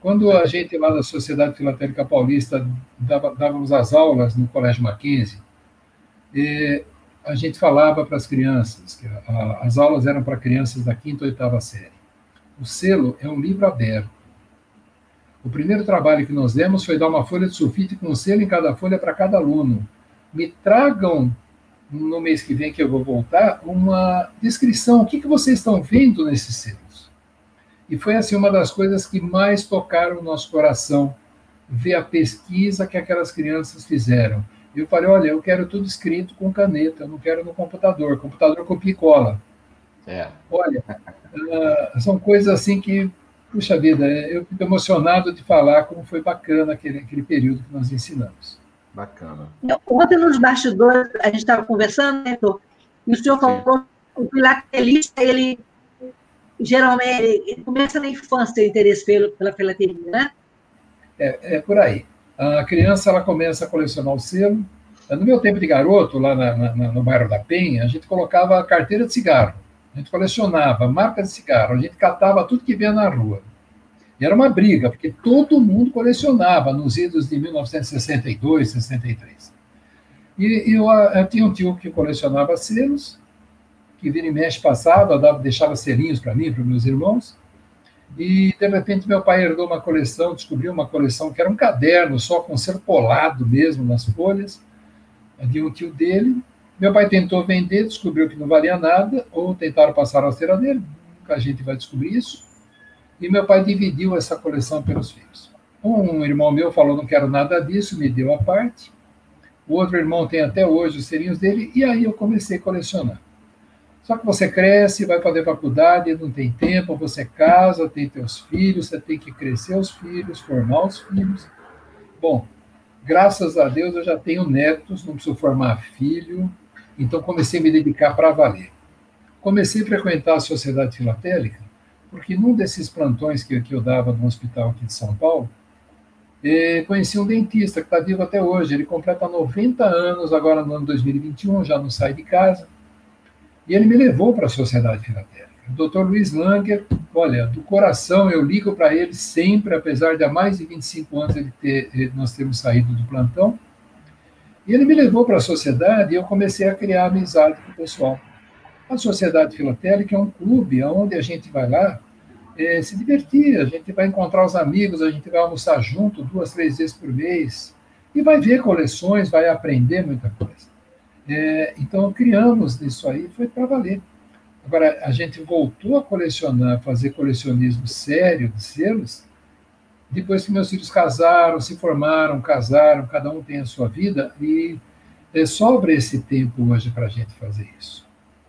Quando a gente lá da Sociedade Filatélica Paulista dava, dávamos as aulas no Colégio Mackenzie, a gente falava para as crianças, que a, as aulas eram para crianças da quinta ou oitava série. O selo é um livro aberto. O primeiro trabalho que nós demos foi dar uma folha de sulfite com um selo em cada folha para cada aluno. Me tragam, no mês que vem que eu vou voltar, uma descrição. O que, que vocês estão vendo nesses selos? E foi assim uma das coisas que mais tocaram o nosso coração, ver a pesquisa que aquelas crianças fizeram. Eu falei, olha, eu quero tudo escrito com caneta, eu não quero no computador. Computador copia e cola. É. Olha, uh, são coisas assim que, puxa vida, eu fico emocionado de falar como foi bacana aquele, aquele período que nós ensinamos. Bacana. Ontem nos bastidores, a gente estava conversando, né, e o senhor falou que o filatelista, ele geralmente ele começa na infância o interesse pelo, pela filatelia, né? É, é por aí. A criança ela começa a colecionar o selo. No meu tempo de garoto, lá na, na, no bairro da Penha, a gente colocava carteira de cigarro. A gente colecionava marca de cigarro, a gente catava tudo que vinha na rua. E era uma briga, porque todo mundo colecionava nos idos de 1962, 63. E eu, eu tinha um tio que colecionava selos, que vira e mexe passava, dava, deixava selinhos para mim, para meus irmãos. E, de repente, meu pai herdou uma coleção, descobriu uma coleção que era um caderno só com ser polado mesmo nas folhas, de um tio dele. Meu pai tentou vender, descobriu que não valia nada, ou tentaram passar a cera dele, nunca a gente vai descobrir isso. E meu pai dividiu essa coleção pelos filhos. Um irmão meu falou: não quero nada disso, me deu a parte. O outro irmão tem até hoje os serinhos dele, e aí eu comecei a colecionar. Só que você cresce, vai fazer faculdade, não tem tempo, você casa, tem teus filhos, você tem que crescer os filhos, formar os filhos. Bom, graças a Deus eu já tenho netos, não preciso formar filho, então comecei a me dedicar para valer. Comecei a frequentar a Sociedade Filatélica, porque num desses plantões que, que eu dava no hospital aqui de São Paulo, eh, conheci um dentista que está vivo até hoje. Ele completa 90 anos agora no ano 2021, já não sai de casa. E ele me levou para a Sociedade Filatélica. O Dr. Luiz Langer, olha, do coração eu ligo para ele sempre, apesar de há mais de 25 anos ele ter, nós termos saído do plantão. E ele me levou para a sociedade e eu comecei a criar amizade com o pessoal. A Sociedade Filatélica é um clube onde a gente vai lá é, se divertir, a gente vai encontrar os amigos, a gente vai almoçar junto duas, três vezes por mês e vai ver coleções, vai aprender muita coisa. É, então, criamos isso aí, foi para valer. Agora, a gente voltou a colecionar, fazer colecionismo sério de selos, depois que meus filhos casaram, se formaram, casaram, cada um tem a sua vida, e é, sobra esse tempo hoje para a gente fazer isso.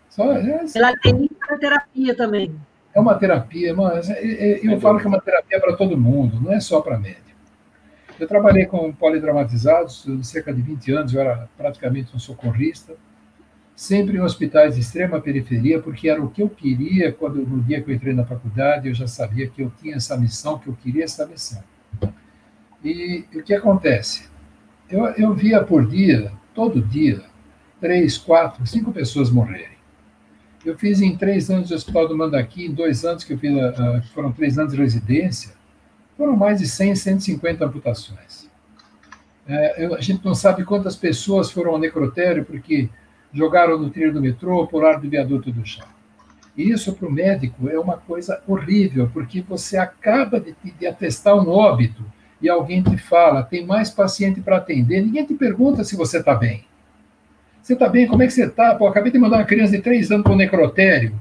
Só, é, Ela tem terapia também. É uma terapia, mas é, é, eu falo que é uma terapia para todo mundo, não é só para médico. Eu trabalhei com polidramatizados cerca de 20 anos, eu era praticamente um socorrista, sempre em hospitais de extrema periferia, porque era o que eu queria quando no dia que eu entrei na faculdade, eu já sabia que eu tinha essa missão, que eu queria essa missão. E, o que acontece? Eu, eu via por dia, todo dia, três, quatro, cinco pessoas morrerem. Eu fiz em três anos de hospital do Mandaqui, em dois anos que eu fiz, uh, foram três anos de residência, foram mais de 100, 150 amputações. É, eu, a gente não sabe quantas pessoas foram ao necrotério porque jogaram no trilho do metrô, pularam do viaduto do chão. E isso para o médico é uma coisa horrível, porque você acaba de, de atestar um óbito e alguém te fala, tem mais paciente para atender, ninguém te pergunta se você está bem. Você está bem? Como é que você está? Pô, acabei de mandar uma criança de três anos para o necrotério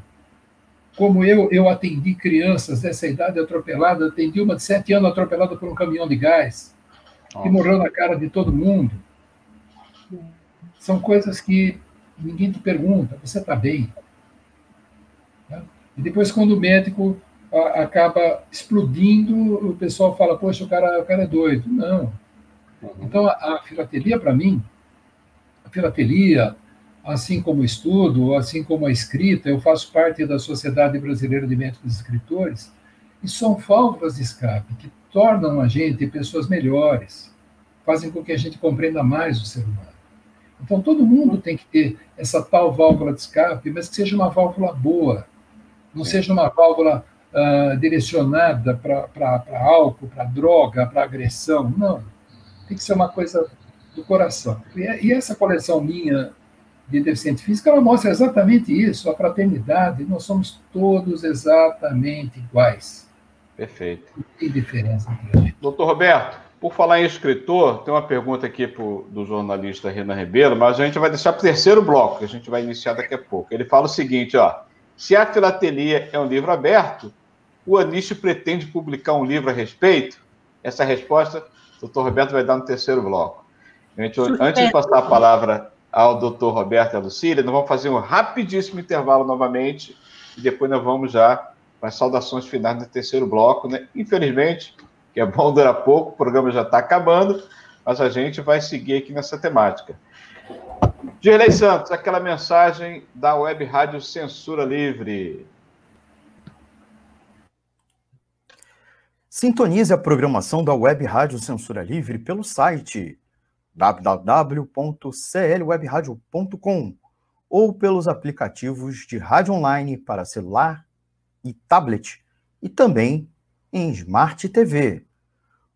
como eu, eu atendi crianças dessa idade atropelada, atendi uma de sete anos atropelada por um caminhão de gás, Nossa. que morreu na cara de todo mundo. São coisas que ninguém te pergunta, você está bem? E depois, quando o médico a, acaba explodindo, o pessoal fala, poxa, o cara, o cara é doido. Não. Uhum. Então, a, a filatelia, para mim, a filatelia, assim como o estudo, assim como a escrita, eu faço parte da Sociedade Brasileira de Médicos e Escritores, e são válvulas de escape que tornam a gente pessoas melhores, fazem com que a gente compreenda mais o ser humano. Então, todo mundo tem que ter essa tal válvula de escape, mas que seja uma válvula boa, não seja uma válvula uh, direcionada para álcool, para droga, para agressão. Não. Tem que ser uma coisa do coração. E, e essa coleção minha de deficiente físico, ela mostra exatamente isso, a fraternidade, nós somos todos exatamente iguais. Perfeito. Não tem diferença entre a gente. Doutor Roberto, por falar em escritor, tem uma pergunta aqui pro, do jornalista Renan Ribeiro, mas a gente vai deixar para o terceiro bloco, que a gente vai iniciar daqui a pouco. Ele fala o seguinte, ó, se a filatelia é um livro aberto, o Anish pretende publicar um livro a respeito? Essa resposta o doutor Roberto vai dar no terceiro bloco. Gente, antes de passar a palavra ao doutor Roberto e à Lucília, nós vamos fazer um rapidíssimo intervalo novamente e depois nós vamos já para as saudações finais do terceiro bloco. Né? Infelizmente, que é bom durar pouco, o programa já está acabando, mas a gente vai seguir aqui nessa temática. Dirley Santos, aquela mensagem da Web Rádio Censura Livre. Sintonize a programação da Web Rádio Censura Livre pelo site www.clwebradio.com ou pelos aplicativos de rádio online para celular e tablet e também em Smart TV.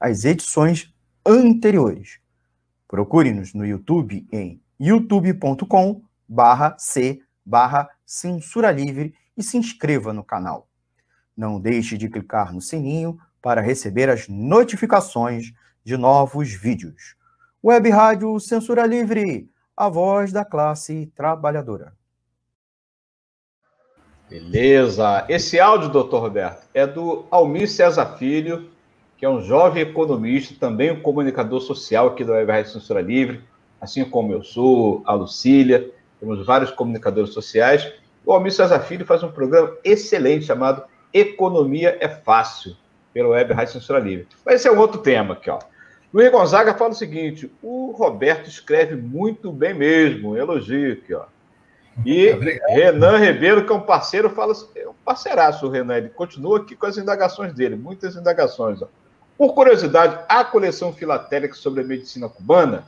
as edições anteriores. Procure-nos no YouTube em youtube.com barra c barra censura livre e se inscreva no canal. Não deixe de clicar no sininho para receber as notificações de novos vídeos. Web Rádio Censura Livre, a voz da classe trabalhadora. Beleza. Esse áudio, doutor Roberto, é do Almir César Filho, que é um jovem economista, também um comunicador social aqui da Web Rádio Censura Livre, assim como eu sou, a Lucília, temos vários comunicadores sociais. O Almir César Filho faz um programa excelente chamado Economia é Fácil, pelo Web Rádio Censura Livre. Mas esse é um outro tema aqui, ó. Luiz Gonzaga fala o seguinte: o Roberto escreve muito bem mesmo, elogio aqui, ó. E Obrigado. Renan Ribeiro, que é um parceiro, fala é um parceiraço o Renan, ele continua aqui com as indagações dele, muitas indagações. Ó. Por curiosidade, a coleção filatélica sobre a medicina cubana.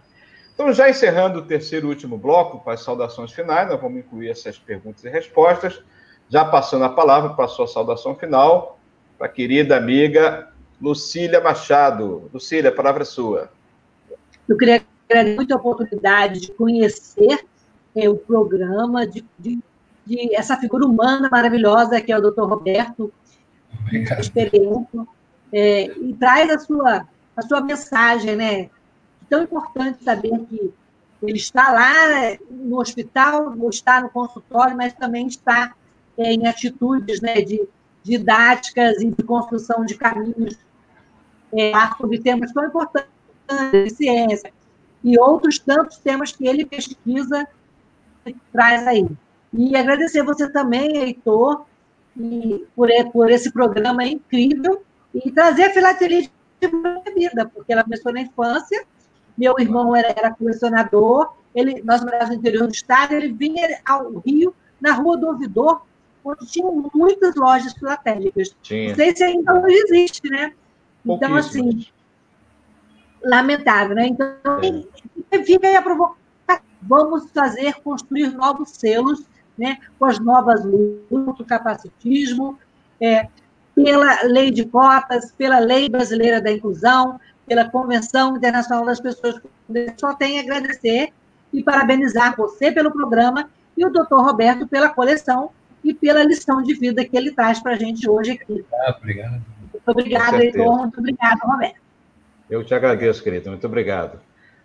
Então, já encerrando o terceiro e último bloco, para as saudações finais, nós vamos incluir essas perguntas e respostas. Já passando a palavra para a sua saudação final, para a querida amiga Lucília Machado. Lucília, a palavra é sua. Eu queria agradecer muito a oportunidade de conhecer é, o programa, de, de, de, essa figura humana maravilhosa que é o doutor Roberto, experiência, é, e traz a sua, a sua mensagem, né? Tão importante saber que ele está lá no hospital, está no consultório, mas também está é, em atitudes né, de didáticas e de construção de caminhos é, sobre temas tão importantes de ciência e outros tantos temas que ele pesquisa e traz aí. E agradecer você também, Heitor, e por, por esse programa incrível e trazer a filatelia de vida, porque ela começou na infância, meu irmão era, era colecionador, ele, nós morávamos no interior do estado, ele vinha ao Rio, na Rua do Ouvidor, onde tinham muitas lojas filatélicas. Tinha. Não sei se ainda hoje existe, né? Então, assim, lamentável, né? Então, é. fica aí a provocação. Vamos fazer, construir novos selos, né? Com as novas lutas, capacitismo, é, pela lei de cotas, pela lei brasileira da inclusão, pela Convenção Internacional das Pessoas. Só tenho a agradecer e parabenizar você pelo programa e o doutor Roberto pela coleção e pela lição de vida que ele traz para a gente hoje aqui. Ah, obrigado. Muito obrigado, Heitor. Muito obrigado, Roberto. Eu te agradeço, querido. Muito obrigado.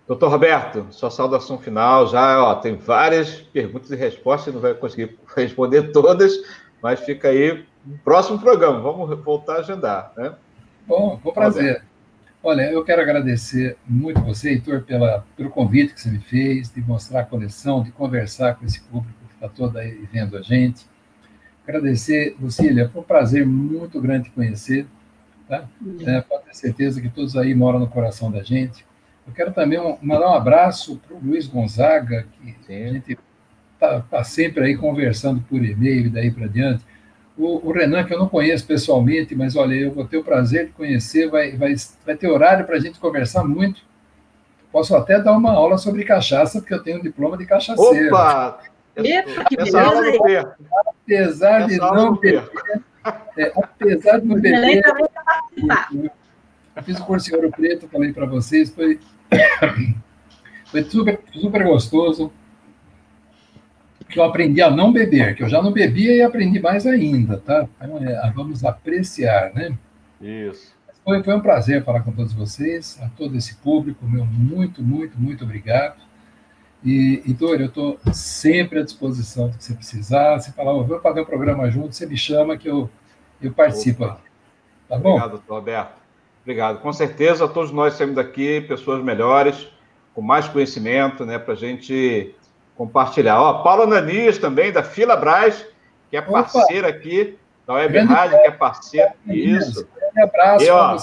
Doutor Roberto, sua saudação final. Já ó, tem várias perguntas e respostas, não vai conseguir responder todas, mas fica aí próximo programa. Vamos voltar a agendar. Né? Bom, com prazer. Olha, eu quero agradecer muito você, Heitor, pela, pelo convite que você me fez, de mostrar a coleção, de conversar com esse público que está todo aí vendo a gente. Agradecer, Lucília, foi um prazer muito grande te conhecer. Tá? É, pode ter certeza que todos aí moram no coração da gente. Eu quero também mandar um abraço para o Luiz Gonzaga, que Sim. a gente está tá sempre aí conversando por e-mail e daí para diante. O, o, Renan, que eu não conheço pessoalmente, mas olha, eu vou ter o prazer de conhecer, vai, vai, vai ter horário para a gente conversar muito. Posso até dar uma aula sobre cachaça, porque eu tenho um diploma de cachaceiro. Opa! Epa, que essa aula eu perco. Apesar essa de não beber, é, apesar de não beber, eu fiz o curso em Ouro Preto, falei para vocês, foi, foi super, super gostoso, que eu aprendi a não beber, que eu já não bebia e aprendi mais ainda, tá? Então, é, vamos apreciar, né? Isso. Foi, foi um prazer falar com todos vocês, a todo esse público, meu muito, muito, muito obrigado. E, e eu estou sempre à disposição do que você precisar. Se falar, vamos fazer um programa junto, você me chama que eu, eu participo. Opa. Tá bom? Obrigado, doutor Roberto. Obrigado. Com certeza, todos nós saímos daqui pessoas melhores, com mais conhecimento, né, para a gente compartilhar. Ó, Paula Nanis também, da Fila Braz, que é parceira Opa. aqui da Web Rádio, que é parceira. Isso. Um abraço. E, ó,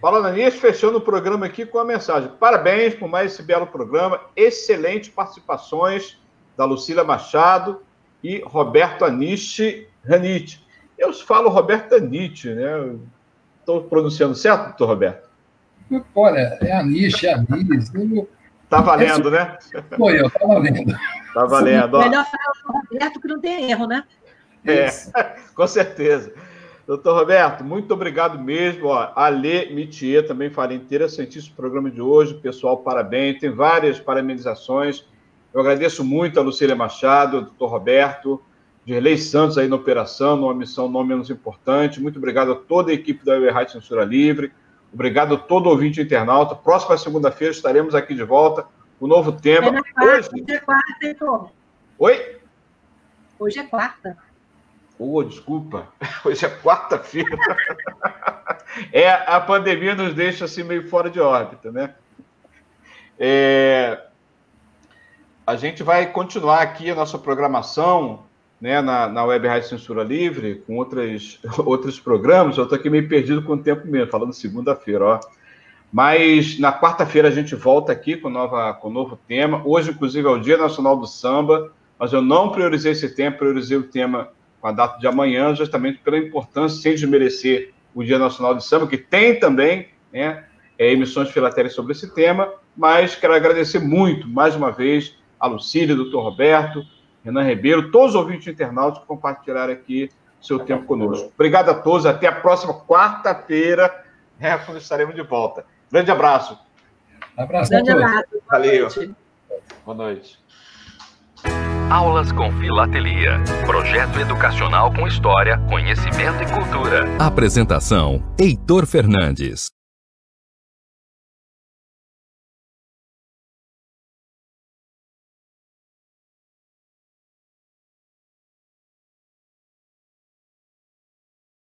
Paula Nanis fechando o programa aqui com a mensagem. Parabéns por mais esse belo programa. Excelentes participações da Lucília Machado e Roberto Aniche Ranite. Eu falo Roberto Aniche, né? Estou pronunciando certo, doutor Roberto? Olha, é Aniche, é Anis. Tá valendo, né? Foi eu, tá valendo. Tá valendo. Ó. Melhor falar o Roberto que não tem erro, né? É, com certeza. Doutor Roberto, muito obrigado mesmo. Ó, Ale Mitier também falei interessantíssimo programa de hoje. Pessoal, parabéns. Tem várias parabenizações. Eu agradeço muito a Lucília Machado, ao doutor Roberto, Dirley Santos aí na operação, numa missão não menos importante. Muito obrigado a toda a equipe da Web Rádio Censura Livre. Obrigado a todo ouvinte internauta. Próxima segunda-feira estaremos aqui de volta com um novo tema. É quarta, hoje... hoje é quarta, Heitor. Oi? Hoje é quarta. Oh, desculpa, hoje é quarta-feira. é, a pandemia nos deixa assim meio fora de órbita, né? É, a gente vai continuar aqui a nossa programação né, na, na Web Rádio Censura Livre, com outras, outros programas. Eu estou aqui meio perdido com o tempo mesmo, falando segunda-feira, ó. Mas na quarta-feira a gente volta aqui com, nova, com novo tema. Hoje, inclusive, é o Dia Nacional do Samba, mas eu não priorizei esse tema, priorizei o tema com a data de amanhã, justamente pela importância, sem desmerecer o Dia Nacional de Samba, que tem também né, é, emissões filatérias sobre esse tema, mas quero agradecer muito, mais uma vez, a Lucília, doutor Roberto, Renan Ribeiro, todos os ouvintes internautas que compartilharam aqui o seu tempo conosco. Obrigado a todos, até a próxima quarta-feira, né, quando estaremos de volta. Grande abraço. Abraço. Grande abraço. Valeu. Boa noite. Aulas com Filatelia. Projeto educacional com história, conhecimento e cultura. Apresentação: Heitor Fernandes.